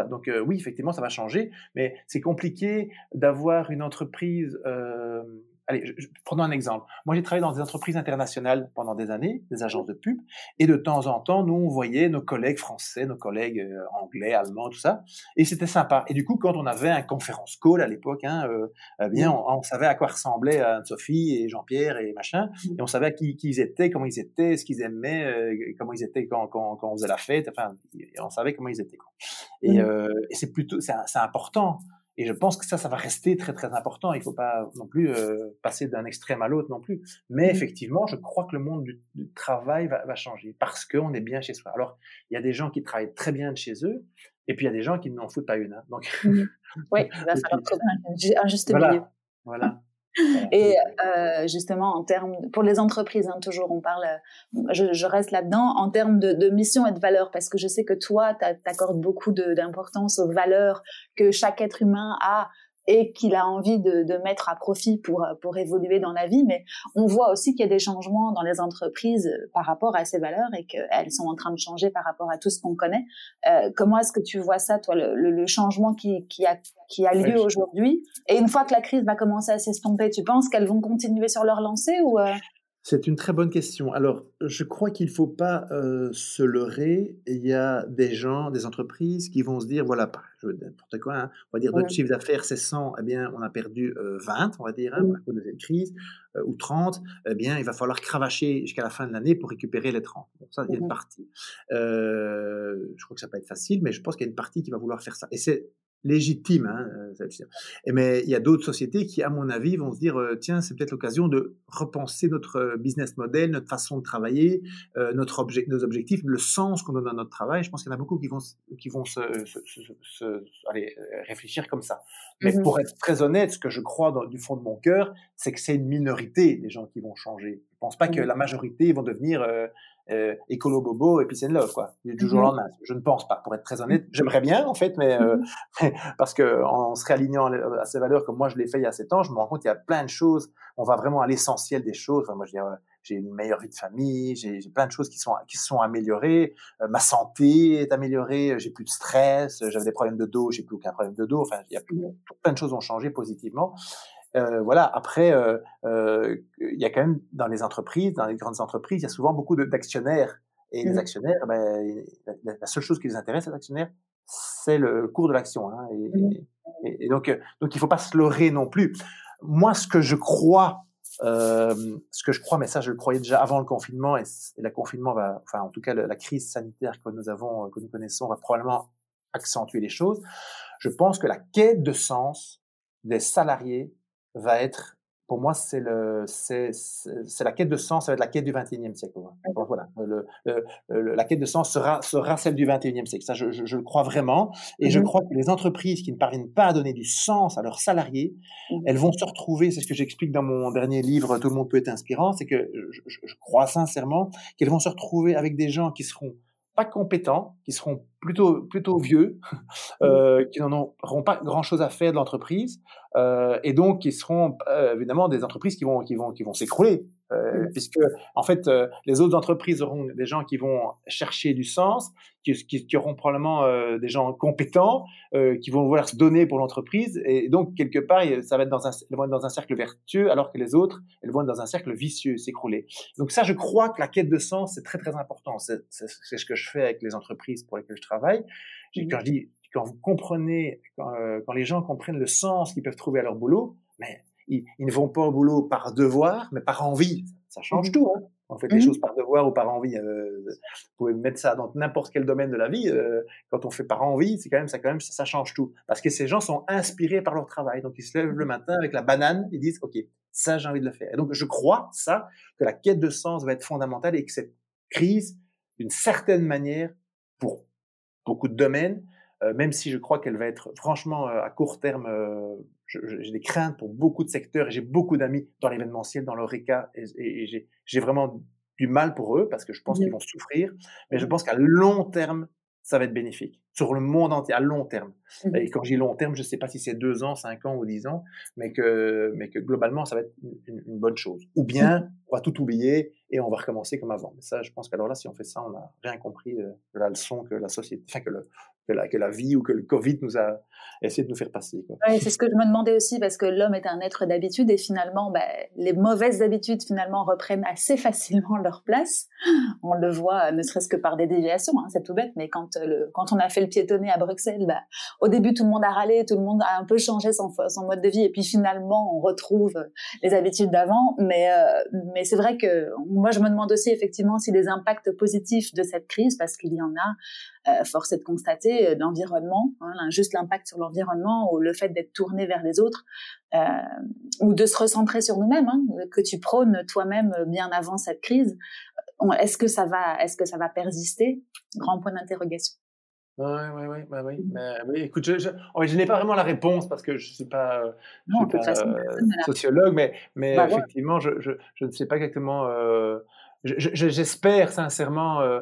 donc euh, oui, effectivement, ça va changer, mais c'est compliqué d'avoir une entreprise euh, allez, je, prenons un exemple. Moi, j'ai travaillé dans des entreprises internationales pendant des années, des agences de pub, et de temps en temps, nous, on voyait nos collègues français, nos collègues euh, anglais, allemands, tout ça, et c'était sympa. Et du coup, quand on avait un conférence call à l'époque, hein, euh, eh bien, on, savait à quoi ressemblait Anne-Sophie et Jean-Pierre et machin, et on savait qui, qui ils étaient, comment ils étaient, ce qu'ils aimaient, euh, comment ils étaient quand, quand, quand, on faisait la fête, enfin, on savait comment ils étaient. Quoi. Et, euh, et c'est plutôt, c'est important. Et je pense que ça, ça va rester très très important. Il ne faut pas non plus euh, passer d'un extrême à l'autre non plus. Mais mmh effectivement, je crois que le monde du, travail va, va, changer parce qu'on est bien chez soi. Alors, il y a des gens qui travaillent très bien de chez eux, et puis il y a des gens qui n'en foutent pas une. Hein. Donc, mmh oui, il va falloir trouver un juste voilà, milieu. Voilà. Et euh, justement, en termes pour les entreprises, hein, toujours, on parle. Je, je reste là-dedans en termes de, de, mission et de valeur, parce que je sais que toi, tu accordes beaucoup d'importance aux valeurs que chaque être humain a et qu'il a envie de, de, mettre à profit pour, pour évoluer dans la vie. Mais on voit aussi qu'il y a des changements dans les entreprises par rapport à ces valeurs et qu'elles sont en train de changer par rapport à tout ce qu'on connaît. Euh, comment est-ce que tu vois ça, toi, le, le, changement qui, qui, a, qui a lieu aujourd'hui? Et une fois que la crise va commencer à s'estomper, tu penses qu'elles vont continuer sur leur lancée ou euh... C'est une très bonne question. Alors, je crois qu'il ne faut pas euh, se leurrer. Il y a des gens, des entreprises qui vont se dire, voilà, je veux n'importe quoi, hein, on va dire notre chiffre d'affaires c'est 100, eh bien, on a perdu 20, euh, on va dire, hein, à cause de cette crise, euh, ou 30, eh bien, il va falloir cravacher jusqu'à la fin de l'année pour récupérer les 30. Bon, ça, il y a une partie. je crois que ça va pas être facile, mais je pense qu'il y a une partie qui va vouloir faire ça. Et c'est légitime. Hein, euh, mais il y a d'autres sociétés qui, à mon avis, vont se dire euh, tiens, c'est peut-être l'occasion de repenser notre euh, business model, notre façon de travailler, notre objet, nos objectifs, le sens qu'on donne à notre travail. Je pense qu'il y en a beaucoup qui vont, qui vont se, se, se, aller, réfléchir comme ça. Mais mmh pour être très honnête, ce que je crois dans, du fond de mon cœur, c'est que c'est une minorité des gens qui vont changer. Pense pas que la majorité vont devenir euh, euh, écolo bobo et puis c'est love quoi du jour au lendemain. Je ne pense pas, pour être très honnête. J'aimerais bien en fait, mais euh, parce que en se réalignant à ces valeurs comme moi je l'ai fait il y a sept ans, je me rends compte qu'il y a plein de choses. On va vraiment à l'essentiel des choses. Enfin, moi je dis j'ai une meilleure vie de famille, j'ai plein de choses qui sont qui sont améliorées, euh, ma santé est améliorée, j'ai plus de stress, j'avais des problèmes de dos, j'ai plus aucun problème de dos. Enfin, il y a plein de choses ont changé positivement. Euh, voilà. Après, euh, euh, il y a quand même dans les entreprises, dans les grandes entreprises, il y a souvent beaucoup d'actionnaires. Et les mmh. actionnaires, ben, la, seule chose qui les intéresse, les actionnaires, c'est le cours de l'action. Hein, mmh. et, et, donc, donc, il faut pas se leurrer non plus. Moi, ce que je crois, euh, ce que je crois, mais ça, je le croyais déjà avant le confinement, et, et le confinement va, enfin, en tout cas, la crise sanitaire que nous avons, que nous connaissons, va probablement accentuer les choses. Je pense que la quête de sens des salariés va être, pour moi, c'est le, c'est, c'est la quête de sens, ça va être la quête du 21e siècle. Donc voilà, le, le, la quête de sens sera, sera celle du 21e siècle. Ça, je, je, le crois vraiment. Et je mmh crois que les entreprises qui ne parviennent pas à donner du sens à leurs salariés, mmh. elles vont se retrouver, c'est ce que j'explique dans mon dernier livre, Tout le monde peut être inspirant, c'est que je, je crois sincèrement qu'elles vont se retrouver avec des gens qui seront pas compétents, qui seront plutôt plutôt vieux, euh, qui n'en auront pas grand chose à faire de l'entreprise, euh, et donc qui seront euh, évidemment des entreprises qui vont qui vont qui vont s'écrouler euh, puisque en fait euh, les autres entreprises auront des gens qui vont chercher du sens, qui, qui, qui auront probablement euh, des gens compétents, qui vont vouloir se donner pour l'entreprise, et donc quelque part ça va être dans un elles vont être dans un cercle vertueux, alors que les autres elles vont être dans un cercle vicieux, s'écrouler. Donc ça, je crois que la quête de sens c'est très très important. C'est ce que je fais avec les entreprises pour lesquelles je travaille. Mmh quand je dis quand vous comprenez, quand, quand les gens comprennent le sens qu'ils peuvent trouver à leur boulot, mais ils, ne vont pas au boulot par devoir, mais par envie. Ça change mmh tout. Hein. En fait, les mmh choses par devoir ou par envie, euh, vous pouvez mettre ça dans n'importe quel domaine de la vie. Euh, quand on fait par envie, c'est quand même ça, quand même ça change tout. Parce que ces gens sont inspirés par leur travail, donc ils se lèvent le matin avec la banane, ils disent OK, ça j'ai envie de le faire. Et donc je crois ça que la quête de sens va être fondamentale et que cette crise, d'une certaine manière, pour beaucoup de domaines, euh, même si je crois qu'elle va être franchement à court terme j'ai des craintes pour beaucoup de secteurs et j'ai beaucoup d'amis dans l'événementiel, dans l'ORECA et, et, j'ai vraiment du mal pour eux parce que je pense qu'ils vont souffrir. Mais je pense qu'à long terme, ça va être bénéfique sur le monde entier à long terme. Mmh et quand je dis long terme, je ne sais pas si c'est deux ans, cinq ans ou dix ans, mais que, mais que globalement, ça va être une, une bonne chose. Ou bien, on va tout oublier et on va recommencer comme avant. Mais ça, je pense qu'alors là, si on fait ça, on n'a rien compris de la leçon que la société, enfin que la, que la vie ou que le Covid nous a essayé de nous faire passer. C'est ce que je me demandais aussi, parce que l'homme est un être d'habitude et finalement, bah, les mauvaises habitudes finalement reprennent assez facilement leur place. On le voit, ne serait-ce que par des déviations, hein, c'est tout bête, mais quand, euh, le, quand on a fait le piétonner à Bruxelles, bah, au début tout le monde a râlé, tout le monde a un peu changé son, son mode de vie, et puis finalement on retrouve les habitudes d'avant. Mais, euh, mais c'est vrai que moi je me demande aussi effectivement si les impacts positifs de cette crise, parce qu'il y en a, euh, force est de constater euh, l'environnement, hein, juste l'impact sur l'environnement ou le fait d'être tourné vers les autres euh, ou de se recentrer sur nous-mêmes, hein, que tu prônes toi-même bien avant cette crise. Est-ce que ça va, est-ce que ça va persister? Grand point d'interrogation. Oui, oui, oui, bah oui. Mais, oui, écoute, je, je, je n'ai pas vraiment la réponse parce que je ne suis pas, je suis pas euh, sociologue, mais, mais bah, effectivement, je, je, je, ne sais pas exactement euh, J'espère sincèrement. Euh,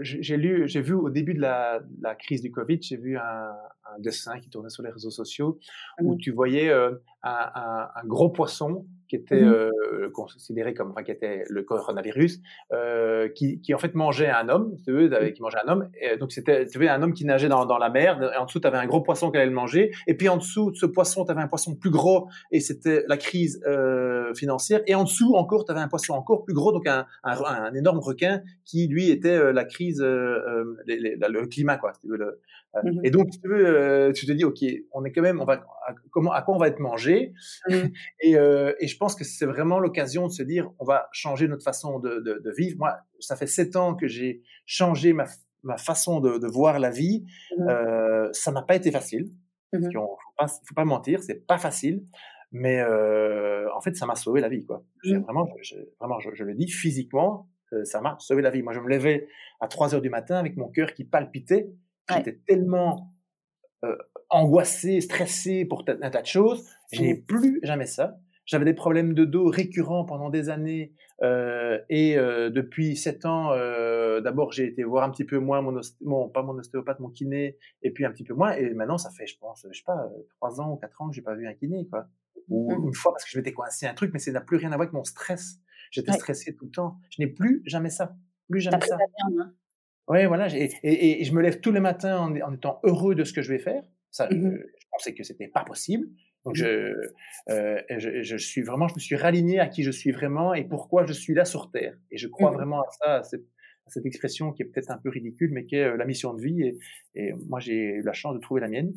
j'ai lu, j'ai vu au début de la, la crise du Covid, j'ai vu un, un, dessin qui tournait sur les réseaux sociaux où tu voyais euh, un, un, un, gros poisson qui était mmh euh, considéré comme, enfin, qui était le coronavirus, euh, qui, qui, en fait mangeait un homme, tu veux, mmh. qui mangeait un homme. Et donc c'était, tu veux, un homme qui nageait dans, dans la mer. Et en dessous, tu avais un gros poisson qui allait le manger. Et puis en dessous de ce poisson, tu avais un poisson plus gros, et c'était la crise euh, financière. Et en dessous encore, tu avais un poisson encore plus gros, donc un, un, un énorme requin qui lui était euh, la crise, euh, le climat, quoi. tu veux, le, mmh Et donc, tu veux, tu te dis, ok, on est quand même, on va, à, comment, à quoi on va être mangé? Et, et je pense que c'est vraiment l'occasion de se dire, on va changer notre façon de, de, de vivre. Moi, ça fait sept ans que j'ai changé ma, ma façon de, de, voir la vie. Mmh. Euh, ça n'a pas été facile. Il mmh. faut pas, faut pas mentir, c'est pas facile. Mais euh, en fait, ça m'a sauvé la vie, quoi. Mmh. Vraiment, je, vraiment, je, le dis physiquement, euh, ça m'a sauvé la vie. Moi, je me levais à 3 heures du matin avec mon cœur qui palpitait. J'étais tellement euh, angoissé, stressé pour un tas de choses. Je n'ai plus jamais ça. j'avais des problèmes de dos récurrents pendant des années. Euh, et euh, depuis sept ans, euh, d'abord j'ai été voir un petit peu moins mon, mon, pas mon ostéopathe, mon kiné, et puis un petit peu moins. Et maintenant, ça fait, je pense, je sais pas, trois ans ou quatre ans que j'ai pas vu un kiné, quoi. Ou mmh. une fois parce que je m'étais coincé un truc, mais ça n'a plus rien à voir avec mon stress. J'étais stressé tout le temps. Je n'ai plus jamais ça. Plus jamais ça. Hein. Oui, voilà. Et, et, je me lève tous les matins en, en, étant heureux de ce que je vais faire. Ça, mmh je, je, pensais que c'était pas possible. Donc mmh. euh, je, je, suis vraiment, je me suis raligné à qui je suis vraiment et pourquoi je suis là sur Terre. Et je crois mmh. vraiment à ça, à cette, expression qui est peut-être un peu ridicule, mais qui est euh, la mission de vie. Et, et moi, j'ai eu la chance de trouver la mienne.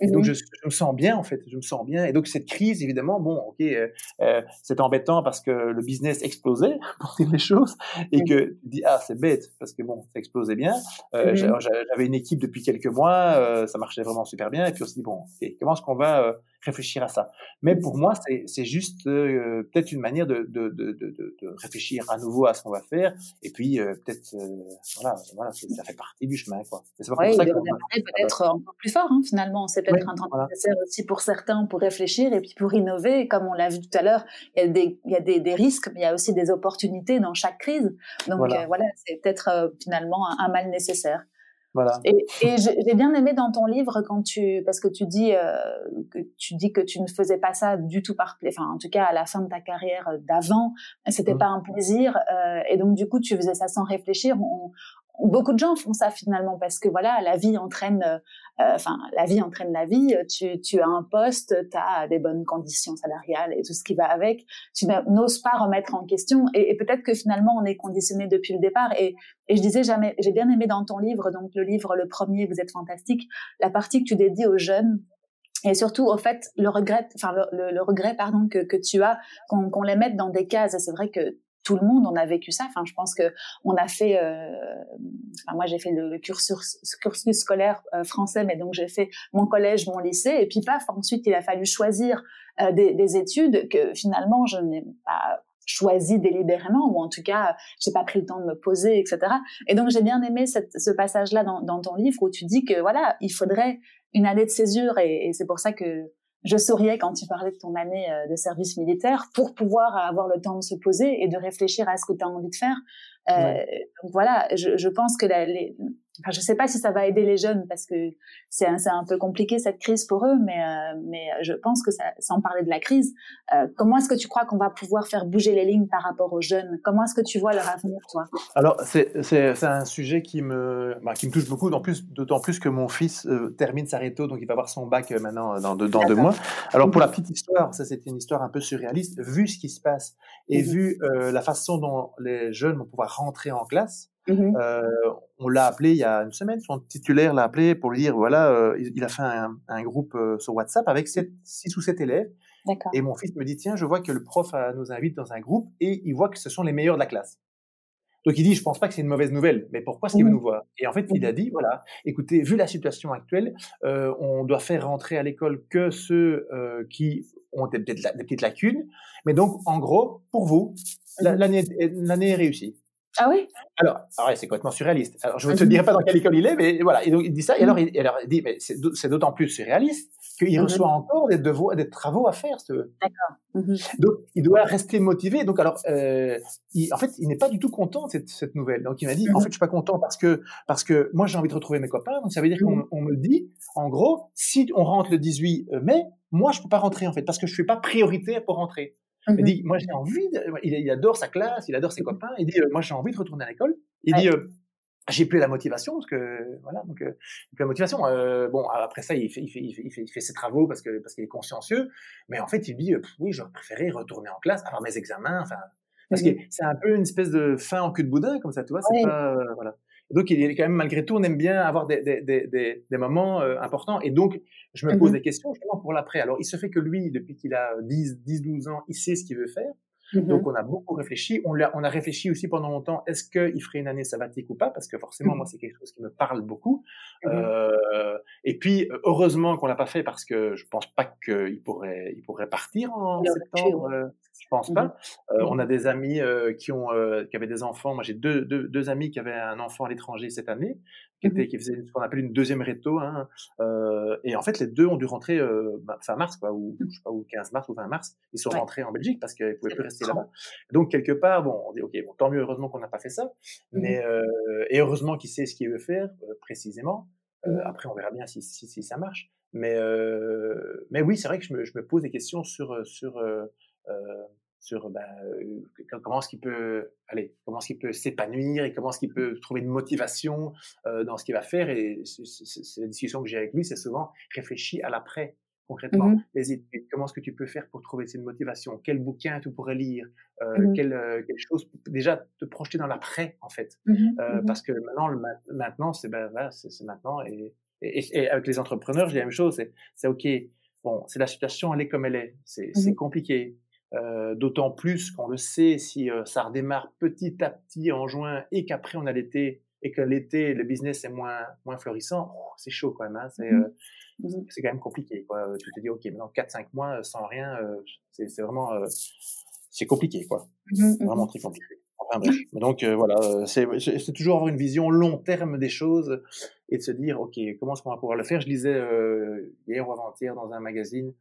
Et donc, je, je, me sens bien, en fait. Je me sens bien. Et donc, cette crise, évidemment, bon, ok, euh, euh c'est embêtant parce que le business explosait, pour dire les choses, et que tu dis, ah, c'est bête, parce que bon, ça explosait bien. Euh, J'avais une équipe depuis quelques mois, euh, ça marchait vraiment super bien. Et puis, on se dit, bon, comment est-ce qu'on va euh, réfléchir à ça Mais pour moi, c'est juste peut-être une manière de, de, de, de, réfléchir à nouveau à ce qu'on va faire. Et puis, peut-être euh, voilà, voilà ça fait partie du chemin. Quoi. C'est pas ça peut-être encore plus fort, hein, finalement. C'est peut-être un temps nécessaire aussi pour certains pour réfléchir et puis pour innover. Comme on l'a vu tout à l'heure, il y a, des, il y a des, des, risques, mais il y a aussi des opportunités dans chaque crise. Donc voilà, euh, c'est peut-être euh, finalement un, mal nécessaire. Voilà. Et, et j'ai bien aimé dans ton livre quand tu, parce que tu dis euh, que tu dis que tu ne faisais pas ça du tout par, enfin en tout cas à la fin de ta carrière d'avant, c'était mmh. pas un plaisir, euh, et donc du coup tu faisais ça sans réfléchir. On, beaucoup de gens font ça finalement parce que voilà, la vie entraîne, euh, euh, enfin la vie entraîne la vie. Tu, tu as un poste, tu as des bonnes conditions salariales et tout ce qui va avec. Tu n'oses pas remettre en question et, peut-être que finalement on est conditionné depuis le départ. Et, et je disais jamais, j'ai bien aimé dans ton livre, donc le livre le premier, vous êtes fantastique, la partie que tu dédies aux jeunes et surtout au fait le regret enfin le, le, regret pardon que, que tu as qu'on les mette dans des cases c'est vrai que tout le monde on a vécu ça. Enfin, je pense que on a fait. Euh, enfin, moi, j'ai fait le, cursus, scolaire euh, français, mais donc j'ai fait mon collège, mon lycée, et puis paf. Ensuite, il a fallu choisir euh, des, des, études que finalement je n'ai pas choisi délibérément ou en tout cas j'ai pas pris le temps de me poser etc et donc j'ai bien aimé ce passage là dans, ton livre où tu dis que voilà il faudrait une année de césure et c'est pour ça que je souriais quand tu parlais de ton année euh, de service militaire pour pouvoir avoir le temps de se poser et de réfléchir à ce que tu as envie de faire. Euh, voilà, je, je pense que la, les, Enfin, je sais pas si ça va aider les jeunes parce que c'est un, un, peu compliqué cette crise pour eux, mais, euh, mais je pense que ça, sans parler de la crise, euh, comment est-ce que tu crois qu'on va pouvoir faire bouger les lignes par rapport aux jeunes? Comment est-ce que tu vois leur avenir, toi? Alors, c'est un sujet qui me, bah, qui me touche beaucoup, d'autant plus, plus que mon fils euh, termine sa réto, donc il va avoir son bac maintenant dans, deux, dans deux mois. Alors, pour la petite histoire, ça c'était une histoire un peu surréaliste, vu ce qui se passe et mmh vu la façon dont les jeunes vont pouvoir rentrer en classe. Mmh euh, on l'a appelé il y a une semaine, son titulaire l'a appelé pour lui dire voilà, euh, il, a fait un, un groupe euh, sur WhatsApp avec 6 ou 7 élèves. Et mon fils me dit tiens, je vois que le prof nous invite dans un groupe et il voit que ce sont les meilleurs de la classe. Donc il dit je pense pas que c'est une mauvaise nouvelle, mais pourquoi est-ce qu'il veut mmh nous voir? Et en fait il a mmh dit voilà, écoutez, vu la situation actuelle, euh, on doit faire rentrer à l'école que ceux euh, qui ont des, des, petites lacunes, mais donc en gros pour vous l'année l'année est réussie. Ah oui? Alors, alors c'est complètement surréaliste. Alors, je ne te dirai pas dans quelle école il est, mais voilà. Et donc, il dit ça, et alors, il, alors, il dit, mais c'est d'autant plus surréaliste qu'il mhm. reçoit encore des, devoirs, des travaux à faire. Ce... D'accord. Mhm. Donc, il doit rester motivé. Donc, alors, euh, il, en fait, il n'est pas du tout content de cette, cette nouvelle. Donc, il m'a dit, en mhm. fait, je suis pas content parce que, parce que moi, j'ai envie de retrouver mes copains. Donc, ça veut dire qu'on on me dit, en gros, si on rentre le 18 mai, moi, je peux pas rentrer, en fait, parce que je suis pas prioritaire pour rentrer. Il mmh dit, moi j'ai envie, il, adore sa classe, il adore ses mmh copains, il dit, euh, moi j'ai envie de retourner à l'école. Il dit, euh, j'ai plus la motivation parce que voilà donc euh, plus la motivation. bon après ça il fait il fait, il fait, il fait, ses travaux parce que parce qu'il est consciencieux, mais en fait il dit, oui j'aurais préféré retourner en classe, avoir mes examens, enfin parce que mmh c'est un peu une espèce de fin en cul de boudin comme ça, tu vois, c'est pas voilà. Donc, il est quand même, malgré tout, on aime bien avoir des, des, des, des moments euh, importants. Et donc, je me pose mmh des questions justement pour l'après. Alors, il se fait que lui, depuis qu'il a 10, 10, 12 ans, il sait ce qu'il veut faire. Mmh donc, on a beaucoup réfléchi. On a, on a réfléchi aussi pendant longtemps, est-ce qu'il ferait une année sabbatique ou pas? Parce que forcément, mmh moi, c'est quelque chose qui me parle beaucoup. Euh, et puis, heureusement qu'on l'a pas fait parce que je pense pas qu'il pourrait, il pourrait partir en septembre. Je pense pas. Euh, on a des amis euh, qui ont euh, qui avaient des enfants. Moi, j'ai deux, deux, deux, amis qui avaient un enfant à l'étranger cette année, qui, mmh était, qui faisait ce qu'on appelle une deuxième réto. Hein, et en fait, les deux ont dû rentrer bah, fin mars, quoi, ou je sais pas, ou 15 mars ou 20 mars. Ils sont rentrés en Belgique parce qu'ils pouvaient plus rester là-bas. Donc quelque part, bon, on dit ok, bon, tant mieux, heureusement qu'on n'a pas fait ça. Mmh mais et heureusement qu'il sait ce qu'il veut faire précisément. après, on verra bien si, si, si ça marche. Mais, euh, mais oui, c'est vrai que je me, je me, pose des questions sur, sur, euh, sur ben, comment est-ce qu'il peut, allez, comment est-ce qu'il peut s'épanouir et comment est-ce qu'il peut trouver une motivation euh, dans ce qu'il va faire. Et c'est la discussion que j'ai avec lui, c'est souvent réfléchir à l'après concrètement. Mmh comment est-ce que tu peux faire pour trouver cette motivation? Quel bouquin tu pourrais lire? Euh, mmh quelle, quelle, chose déjà te projeter dans l'après en fait mmh euh, Parce que maintenant, le, maintenant c'est ben, voilà, c'est maintenant et, et, avec les entrepreneurs, dis la même chose. C'est OK. Bon, c'est la situation, elle est comme elle est. C'est mmh compliqué. Euh, D'autant plus qu'on le sait, si euh, ça redémarre petit à petit en juin et qu'après on a l'été et que l'été le business est moins moins florissant, oh, c'est chaud quand même. Hein, c'est mmh euh, mmh c'est quand même compliqué. Quoi. Tu te dis ok, maintenant 4-5 mois sans rien, c'est vraiment c'est compliqué quoi. Vraiment très compliqué. Donc voilà, c'est toujours avoir une vision long terme des choses et de se dire, OK, comment est-ce qu'on va pouvoir le faire? Je lisais hier ou avant-hier dans un magazine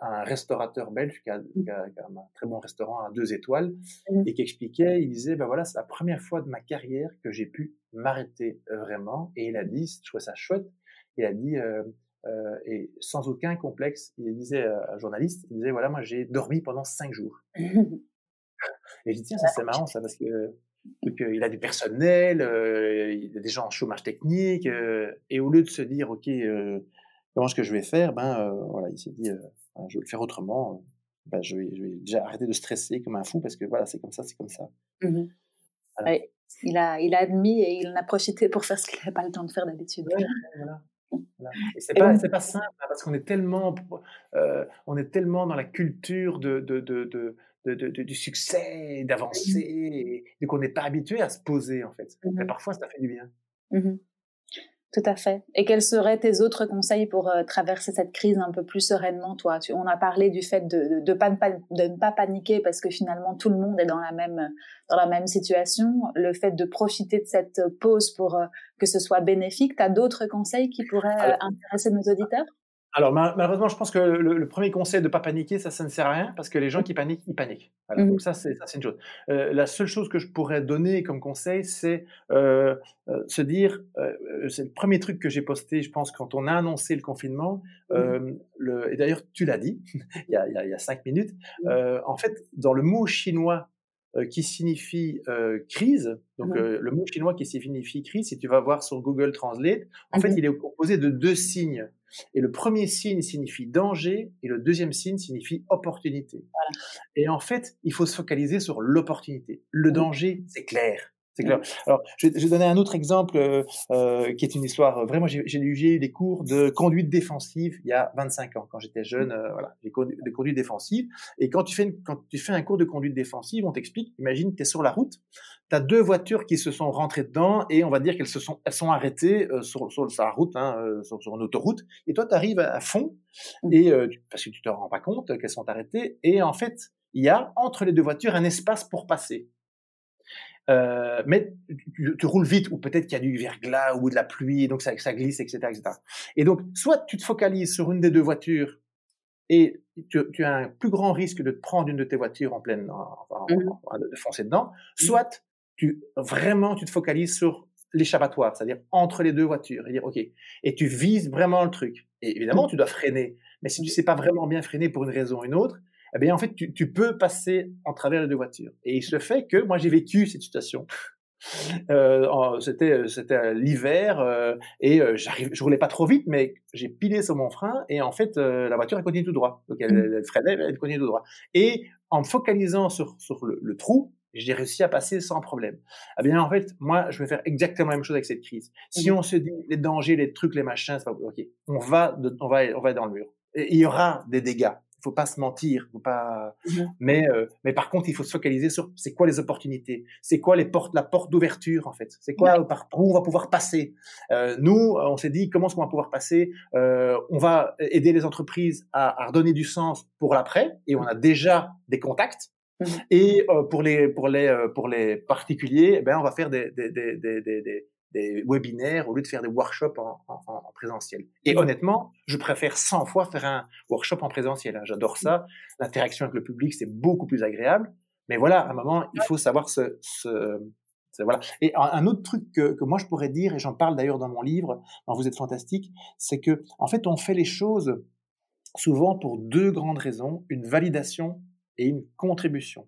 un restaurateur belge qui a, un très bon restaurant à deux étoiles mmh. et qui expliquait, il disait, ben voilà, c'est la première fois de ma carrière que j'ai pu m'arrêter vraiment. Et il a dit, je trouvais ça chouette, il a dit, et sans aucun complexe, il disait à un journaliste, il disait, voilà, moi j'ai dormi pendant cinq jours. Et je dis, tiens, ça c'est marrant ça, parce que il a du personnel, euh, il y a des gens en chômage technique, euh, et au lieu de se dire, ok, euh, comment est-ce que je vais faire, ben voilà, il s'est dit, je vais le faire autrement. Ben, je, vais, je, vais, déjà arrêter de stresser comme un fou parce que voilà, c'est comme ça, c'est comme ça. Mmh il, a, il a admis et il en a profité pour faire ce qu'il n'avait pas le temps de faire d'habitude. voilà. Voilà. C'est pas, pas simple hein, parce qu'on est tellement, on est tellement dans la culture de, de, de du succès, d'avancer, et qu'on n'est pas habitué à se poser en fait. Mais mmh parfois, ça fait du bien. Mmh Tout à fait. Et quels seraient tes autres conseils pour euh, traverser cette crise un peu plus sereinement, toi? On a parlé du fait de, de, pas, de, ne pas paniquer parce que finalement tout le monde est dans la même dans la même situation. Le fait de profiter de cette pause pour euh, que ce soit bénéfique. Tu as d'autres conseils qui pourraient euh, intéresser nos auditeurs? Alors malheureusement, je pense que le, premier conseil de ne pas paniquer, ça, ça ne sert à rien parce que les gens qui paniquent, ils paniquent. Voilà, mmh Donc ça, c'est une chose. Euh, la seule chose que je pourrais donner comme conseil, c'est euh, euh, se dire, c'est le premier truc que j'ai posté, je pense, quand on a annoncé le confinement. Mmh. le, et d'ailleurs, tu l'as dit il, y a, il, y a, cinq minutes. Mmh. en fait, dans le mot chinois qui signifie crise, donc le mot chinois qui signifie crise, si tu vas voir sur Google Translate, en fait, il est composé de deux signes. Et le premier signe signifie danger et le deuxième signe signifie opportunité. Et en fait, il faut se focaliser sur l'opportunité. Le danger, c'est clair. C'est clair. Alors, je vais, donner un autre exemple euh, euh, qui est une histoire. Vraiment, j'ai eu des cours de conduite défensive il y a 25 ans, quand j'étais jeune. Euh, voilà, des, des conduites défensives. Et quand tu fais, quand tu fais un cours de conduite défensive, on t'explique. Imagine, tu es sur la route, tu as deux voitures qui se sont rentrées dedans et on va dire qu'elles se sont, elles sont arrêtées sur, sur, la route, hein, sur, sur, une autoroute. Et toi, tu arrives à, fond et parce que tu te rends pas compte qu'elles sont arrêtées. Et en fait, il y a entre les deux voitures un espace pour passer. Euh, mais tu, roules vite, ou peut-être qu'il y a du verglas ou de la pluie, donc ça, ça glisse, etc., etc. Et donc, soit tu te focalises sur une des deux voitures et tu, as un plus grand risque de te prendre une de tes voitures en pleine, mmh. de foncer dedans, mmh. soit tu vraiment tu te focalises sur l'échappatoire, c'est-à-dire entre les deux voitures, et dire ok, et tu vises vraiment le truc. Et évidemment, mmh. tu dois freiner, mais si tu sais pas vraiment bien freiner pour une raison ou une autre, eh bien, en fait, tu, tu, peux passer en travers les deux voitures. Et il se fait que moi, j'ai vécu cette situation. Euh, c'était c'était l'hiver euh, et euh, j'arrive je roulais pas trop vite mais j'ai pilé sur mon frein et en fait euh, la voiture elle continue tout droit donc elle, mmh. elle freinait elle continue tout droit et en me focalisant sur sur le, le trou j'ai réussi à passer sans problème. Eh bien, en fait, moi, je vais faire exactement la même chose avec cette crise. Si mmh. on se dit les dangers, les trucs, les machins, c'est pas ok. On va, on va, on va dans le mur. Et il y aura des dégâts faut pas se mentir, faut pas. Mmh Mais, euh, mais par contre, il faut se focaliser sur c'est quoi les opportunités, c'est quoi les portes, la porte d'ouverture en fait, c'est quoi par où on va pouvoir passer? Euh, nous, on s'est dit comment est-ce qu'on va pouvoir passer? Euh, on va aider les entreprises à, à redonner du sens pour l'après, et on a déjà des contacts. Mmh Et euh, pour les pour les euh, pour les particuliers, eh ben on va faire des des des des, des, des webinaires au lieu de faire des workshops en, en, en présentiel. Et honnêtement, je préfère 100 fois faire un workshop en présentiel. Hein. J'adore ça. L'interaction avec le public, c'est beaucoup plus agréable. Mais voilà, à un moment, il faut savoir se, se, se voilà. Et un autre truc que, que moi je pourrais dire, et j'en parle d'ailleurs dans mon livre, dans Vous êtes fantastique, c'est que en fait, on fait les choses souvent pour deux grandes raisons une validation et une contribution.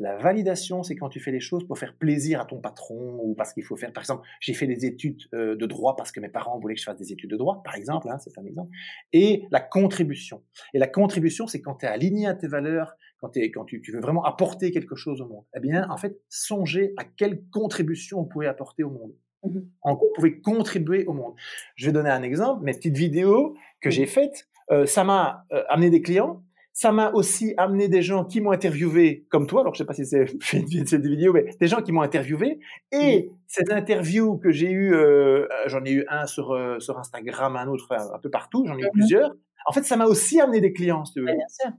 La validation, c'est quand tu fais les choses pour faire plaisir à ton patron ou parce qu'il faut faire. Par exemple, j'ai fait des études euh, de droit parce que mes parents voulaient que je fasse des études de droit, par exemple, hein, c'est un exemple. Et la contribution. Et la contribution, c'est quand tu es aligné à tes valeurs, quand, tu, tu, veux vraiment apporter quelque chose au monde. Eh bien, en fait, songez à quelle contribution on pouvait apporter au monde. Mmh En quoi on pouvait contribuer au monde. Je vais donner un exemple. Mes petites vidéos que j'ai faites, euh, ça m'a euh, amené des clients ça m'a aussi amené des gens qui m'ont interviewé, comme toi. Alors, je sais pas si c'est cette vidéo, mais des gens qui m'ont interviewé. Et cette interview que j'ai eu, euh, j'en ai eu un sur, euh, sur Instagram, un autre un, peu partout, j'en ai eu plusieurs. En fait, ça m'a aussi amené des clients, si tu veux. bien sûr.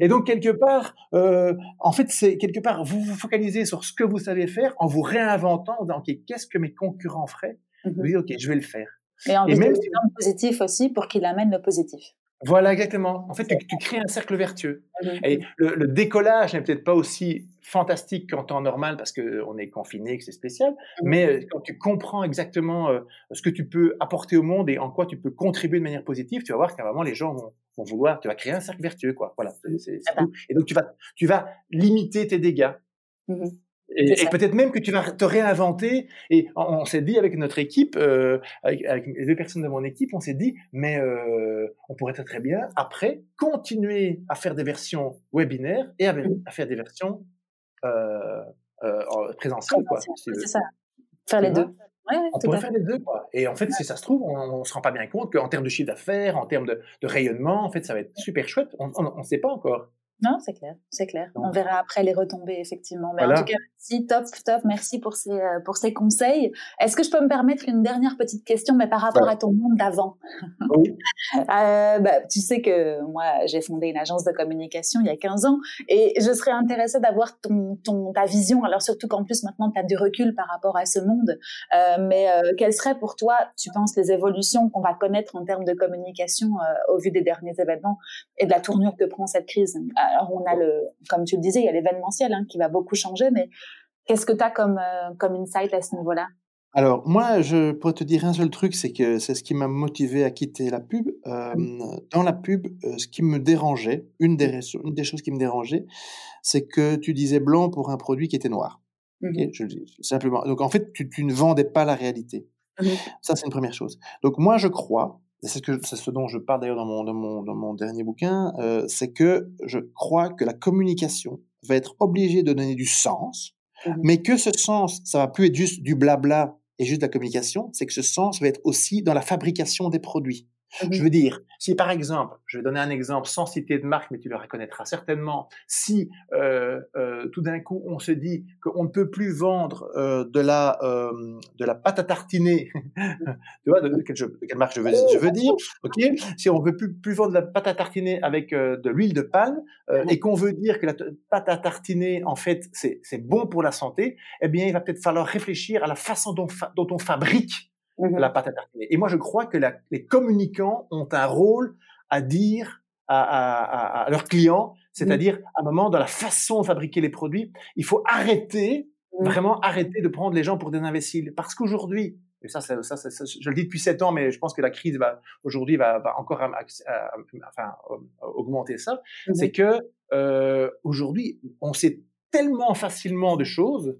Et donc quelque part, euh, en fait, c'est quelque part vous vous focalisez sur ce que vous savez faire en vous réinventant. Donc, qu'est-ce que mes concurrents feraient Mhm. Vous dites, ok, je vais le faire. Et en Et même si- le positif aussi pour qu'il amène le positif. Voilà, exactement. En fait, tu, tu crées un cercle vertueux. Mhm. Et le, le décollage n'est peut-être pas aussi fantastique qu'en temps normal parce qu'on est confiné, que c'est spécial, Mhm. mais euh, quand tu comprends exactement euh, ce que tu peux apporter au monde et en quoi tu peux contribuer de manière positive, tu vas voir qu'à un moment les gens vont, vont vouloir, tu vas créer un cercle vertueux, quoi. Voilà, c'est- tout. Et donc tu vas, tu vas limiter tes dégâts. Et, peut-être même que tu vas te réinventer. Et on, on s'est dit avec notre équipe, euh, avec, avec les deux personnes de mon équipe, on s'est dit, mais euh, on pourrait très très bien après continuer à faire des versions webinaires et à, à faire des versions euh, euh, en présentielles. C'est ça. Faire les deux. Ouais, On pourrait faire les deux, quoi. Et en fait, si ça se trouve, on, on se rend pas bien compte qu'en termes de chiffre d'affaires, en termes de, de rayonnement, en fait, ça va être super chouette. On ne sait pas encore. Non, c'est clair, c'est clair. On verra après les retombées, effectivement. Mais en tout cas, merci, top, top, merci pour ces, euh, pour ces conseils. Est-ce que je peux me permettre une dernière petite question, mais par rapport à ton monde d'avant? Oui. Euh, bah, tu sais que moi, j'ai fondé une agence de communication il y a 15 ans et je serais intéressée d'avoir ton, ton, ta vision. Alors surtout qu'en plus maintenant, tu as du recul par rapport à ce monde. Euh, mais euh, quelles seraient pour toi, tu penses, les évolutions qu'on va connaître en termes de communication euh, au vu des derniers événements et de la tournure que prend cette crise? Alors on a le, comme tu le disais, il y a l'événementiel hein, qui va beaucoup changer, mais qu'est-ce que tu as comme, euh, comme insight à ce niveau-là? Alors, moi, je pourrais te dire un seul truc, c'est que c'est ce qui m'a motivé à quitter la pub. Euh, dans la pub, euh, ce qui me dérangeait, une des, rais- une des choses qui me dérangeait, c'est que tu disais blanc pour un produit qui était noir. Ok, je le dis simplement. Donc, en fait, tu, tu ne vendais pas la réalité. Mhm. Ça, c'est une première chose. Donc, moi, je crois, et c'est ce, dont je parle d'ailleurs dans mon, dans, mon, dans mon dernier bouquin, euh, c'est que je crois que la communication va être obligée de donner du sens, Mhm. mais que ce sens, ça va plus être juste du blabla et juste de la communication, c'est que ce sens va être aussi dans la fabrication des produits. Je veux dire, si par exemple, je vais donner un exemple sans citer de marque, mais tu le reconnaîtras certainement, si euh, euh, tout d'un coup on se dit qu'on ne peut plus vendre euh, de la euh, de la pâte à tartiner, tu vois, de, de quelle, je- de quelle marque je veux, je veux dire, ok? Si on veut plus, plus vendre de la pâte à tartiner avec euh, de l'huile de palme euh, et qu'on veut dire que la pâte à tartiner en fait c'est bon pour la santé, eh bien il va peut-être falloir réfléchir à la façon dont, fa- dont on fabrique Mhm. la pâte à tartiner. Et moi, je crois que la- les communicants ont un rôle à dire à, à- à- à leurs clients, c'est-à-dire à un moment dans la façon de fabriquer les produits, il faut arrêter, Mhm. vraiment arrêter de prendre les gens pour des imbéciles. Parce qu'aujourd'hui, et ça, ça, ça, je le dis depuis sept ans, mais je pense que la crise va aujourd'hui va, va encore euh, augmenter ça. Mhm. C'est que euh, aujourd'hui, on sait tellement facilement de choses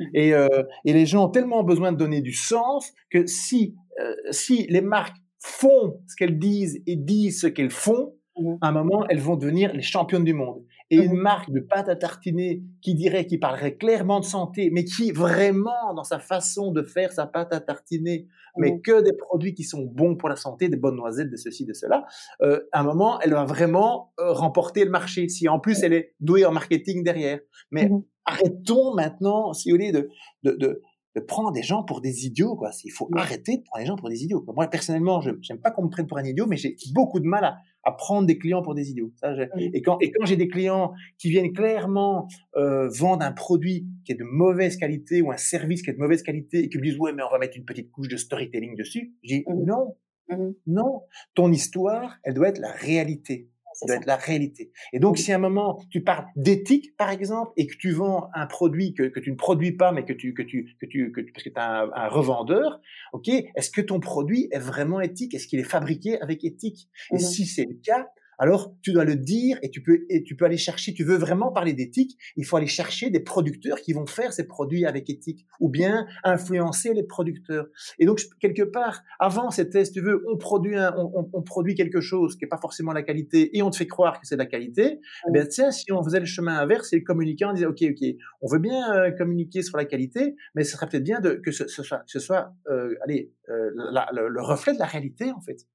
et, euh, et les gens ont tellement besoin de donner du sens que si, euh, si les marques font ce qu'elles disent et disent ce qu'elles font, Mhm. à un moment, elles vont devenir les championnes du monde. Et une mhm. marque de pâte à tartiner qui dirait, qui parlerait clairement de santé, mais qui vraiment, dans sa façon de faire sa pâte à tartiner, mais mhm. que des produits qui sont bons pour la santé, des bonnes noisettes, de ceci, de cela, euh, à un moment, elle va vraiment euh, remporter le marché. Si en plus elle est douée en marketing derrière. Mais mhm. arrêtons maintenant, si vous voulez, de, de, de de prendre des gens pour des idiots, quoi. Il faut arrêter de prendre les gens pour des idiots. Moi, personnellement, je n'aime pas qu'on me prenne pour un idiot, mais j'ai beaucoup de mal à, à, prendre des clients pour des idiots. Ça, et quand, et quand j'ai des clients qui viennent clairement euh, vendre un produit qui est de mauvaise qualité ou un service qui est de mauvaise qualité et qui me disent ouais, mais on va mettre une petite couche de storytelling dessus, je dis mmh. non, mmh. non. Ton histoire, elle doit être la réalité. Ça doit être la réalité. Et donc, si à un moment tu parles d'éthique, par exemple, et que tu vends un produit que, que tu ne produis pas, mais que tu que tu que tu, que parce que tu es un, un, revendeur, ok Est-ce que ton produit est vraiment éthique? Est-ce qu'il est fabriqué avec éthique? Et mmh si c'est le cas, alors tu dois le dire et tu peux et tu peux aller chercher. Tu veux vraiment parler d'éthique, il faut aller chercher des producteurs qui vont faire ces produits avec éthique, ou bien influencer les producteurs. Et donc quelque part, avant c'était, si tu veux, on produit un, on, on, produit quelque chose qui est pas forcément la qualité et on te fait croire que c'est la qualité. Bien tiens, si on faisait le chemin inverse, et le communicant disait ok ok, on veut bien euh, communiquer sur la qualité, mais ce serait peut-être bien de, que ce, ce soit, ce soit euh, allez, euh, le, reflet de la réalité en fait.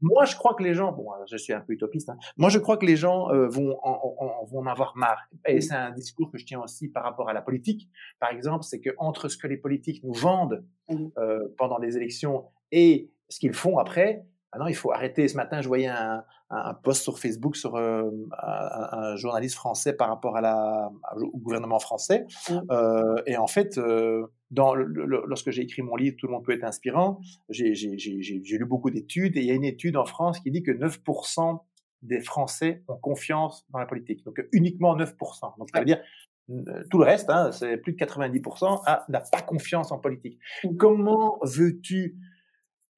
Moi je crois que les gens, bon, je suis un peu Hein. Moi, je crois que les gens euh, vont, en, vont en avoir marre. Et c'est un discours que je tiens aussi par rapport à la politique. Par exemple, c'est que entre ce que les politiques nous vendent euh, pendant les élections et ce qu'ils font après, maintenant, il faut arrêter. Ce matin, je voyais un, un post sur Facebook sur euh, un, journaliste français par rapport à la, au gouvernement français. Euh, et en fait, euh, dans lorsque j'ai écrit mon livre Tout le monde peut être inspirant, j'ai lu beaucoup d'études et il y a une étude en France qui dit que 9% des Français ont confiance dans la politique. Donc uniquement 9%. Donc ça veut dire euh, tout le reste, hein, c'est plus de 90%, n'a pas confiance en politique. Mmh. Comment veux-tu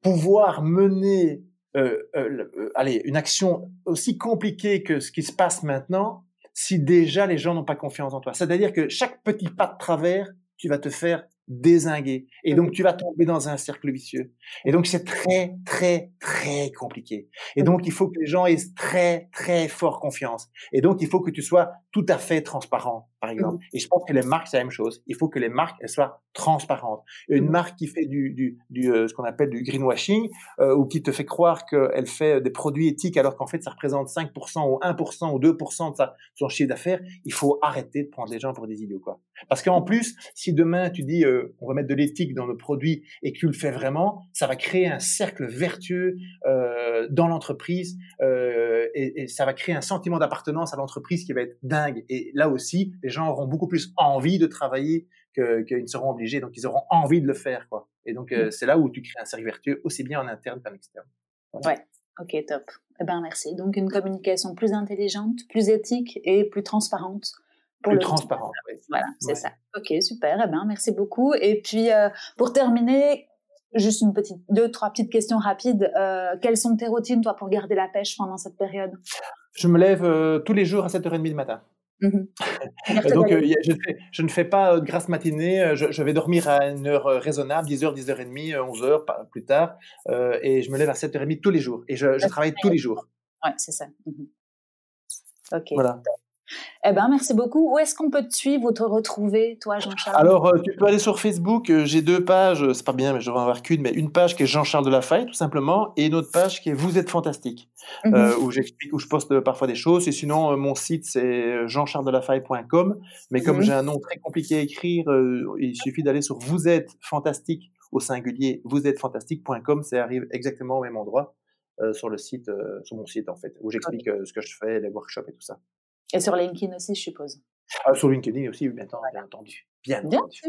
pouvoir mener euh, euh, allez, une action aussi compliquée que ce qui se passe maintenant si déjà les gens n'ont pas confiance en toi? C'est-à-dire que chaque petit pas de travers, tu vas te faire désinguer. Et donc, tu vas tomber dans un cercle vicieux. Et donc, c'est très, très, très compliqué. Et donc, il faut que les gens aient très, très fort confiance. Et donc, il faut que tu sois tout à fait transparent, par exemple. Et je pense que les marques, c'est la même chose. Il faut que les marques, elles soient transparentes. Une marque qui fait du, du, du euh, ce qu'on appelle du greenwashing, euh, ou qui te fait croire qu'elle fait des produits éthiques alors qu'en fait, ça représente 5% ou 1% ou 2% de sa, son chiffre d'affaires, il faut arrêter de prendre les gens pour des idiots, quoi. Parce qu'en plus, si demain, tu dis, euh, on va mettre de l'éthique dans le produit et que tu le fais vraiment, ça va créer un cercle vertueux euh, dans l'entreprise euh, et, et, ça va créer un sentiment d'appartenance à l'entreprise qui va être dingue. Et là aussi, les gens auront beaucoup plus envie de travailler qu'ils ne seront obligés, donc ils auront envie de le faire, quoi. Et donc euh, mm. c'est là où tu crées un cercle vertueux aussi bien en interne qu'en externe. Ouais. Ok, top. Eh ben merci. Donc une communication plus intelligente, plus éthique et plus transparente plus transparent. Voilà, c'est ça. Ok, super. Eh ben, merci beaucoup. Et puis, euh, pour terminer, juste une petite, deux, trois petites questions rapides. Euh, quelles sont tes routines, toi, pour garder la pêche pendant cette période? Je me lève euh, tous les jours à 7h30 du matin. Mmh Donc, je, je, ne fais pas de grasse matinée. Je, vais dormir à une heure raisonnable, 10h, 10h30, 11h plus tard. et je me lève à 7h30 tous les jours. Et je, travaille tous les jours. Ouais, c'est ça. Mmh ok. Voilà. Eh ben, merci beaucoup. Où est-ce qu'on peut te suivre ou te retrouver, toi, Jean-Charles? Alors, euh, tu peux aller sur Facebook. Euh, j'ai deux pages. C'est pas bien, mais je devrais en avoir qu'une. Mais une page qui est Jean-Charles de la Faille, tout simplement, et une autre page qui est Vous êtes fantastique, mhm. euh, où j'explique, où je poste parfois des choses. Et sinon, mon site c'est jeancharlesdelafay.com. Mais comme mhm. j'ai un nom très compliqué à écrire, il suffit d'aller sur Vous êtes fantastique au singulier. Vous êtes fantastique.com. Ça arrive exactement au même endroit. sur le site, sur mon site en fait, où j'explique ce que je fais, les workshops et tout ça. Et sur LinkedIn aussi, je suppose. Ah, sur LinkedIn aussi, bien, bien entendu. Bien, bien entendu.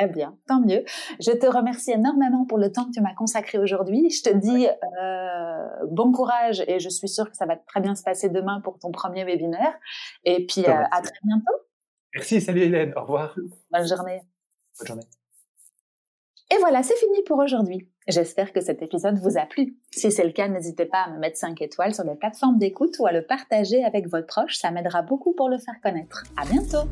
Eh bien, tant mieux. Je te remercie énormément pour le temps que tu m'as consacré aujourd'hui. Je te dis euh, bon courage et je suis sûre que ça va très bien se passer demain pour ton premier webinaire. Et puis, euh, à très bientôt. Merci, salut Hélène, au revoir. Bonne journée. Bonne journée. Et voilà, c'est fini pour aujourd'hui. J'espère que cet épisode vous a plu. Si c'est le cas, n'hésitez pas à me mettre 5 étoiles sur les plateformes d'écoute ou à le partager avec votre proche, ça m'aidera beaucoup pour le faire connaître. À bientôt!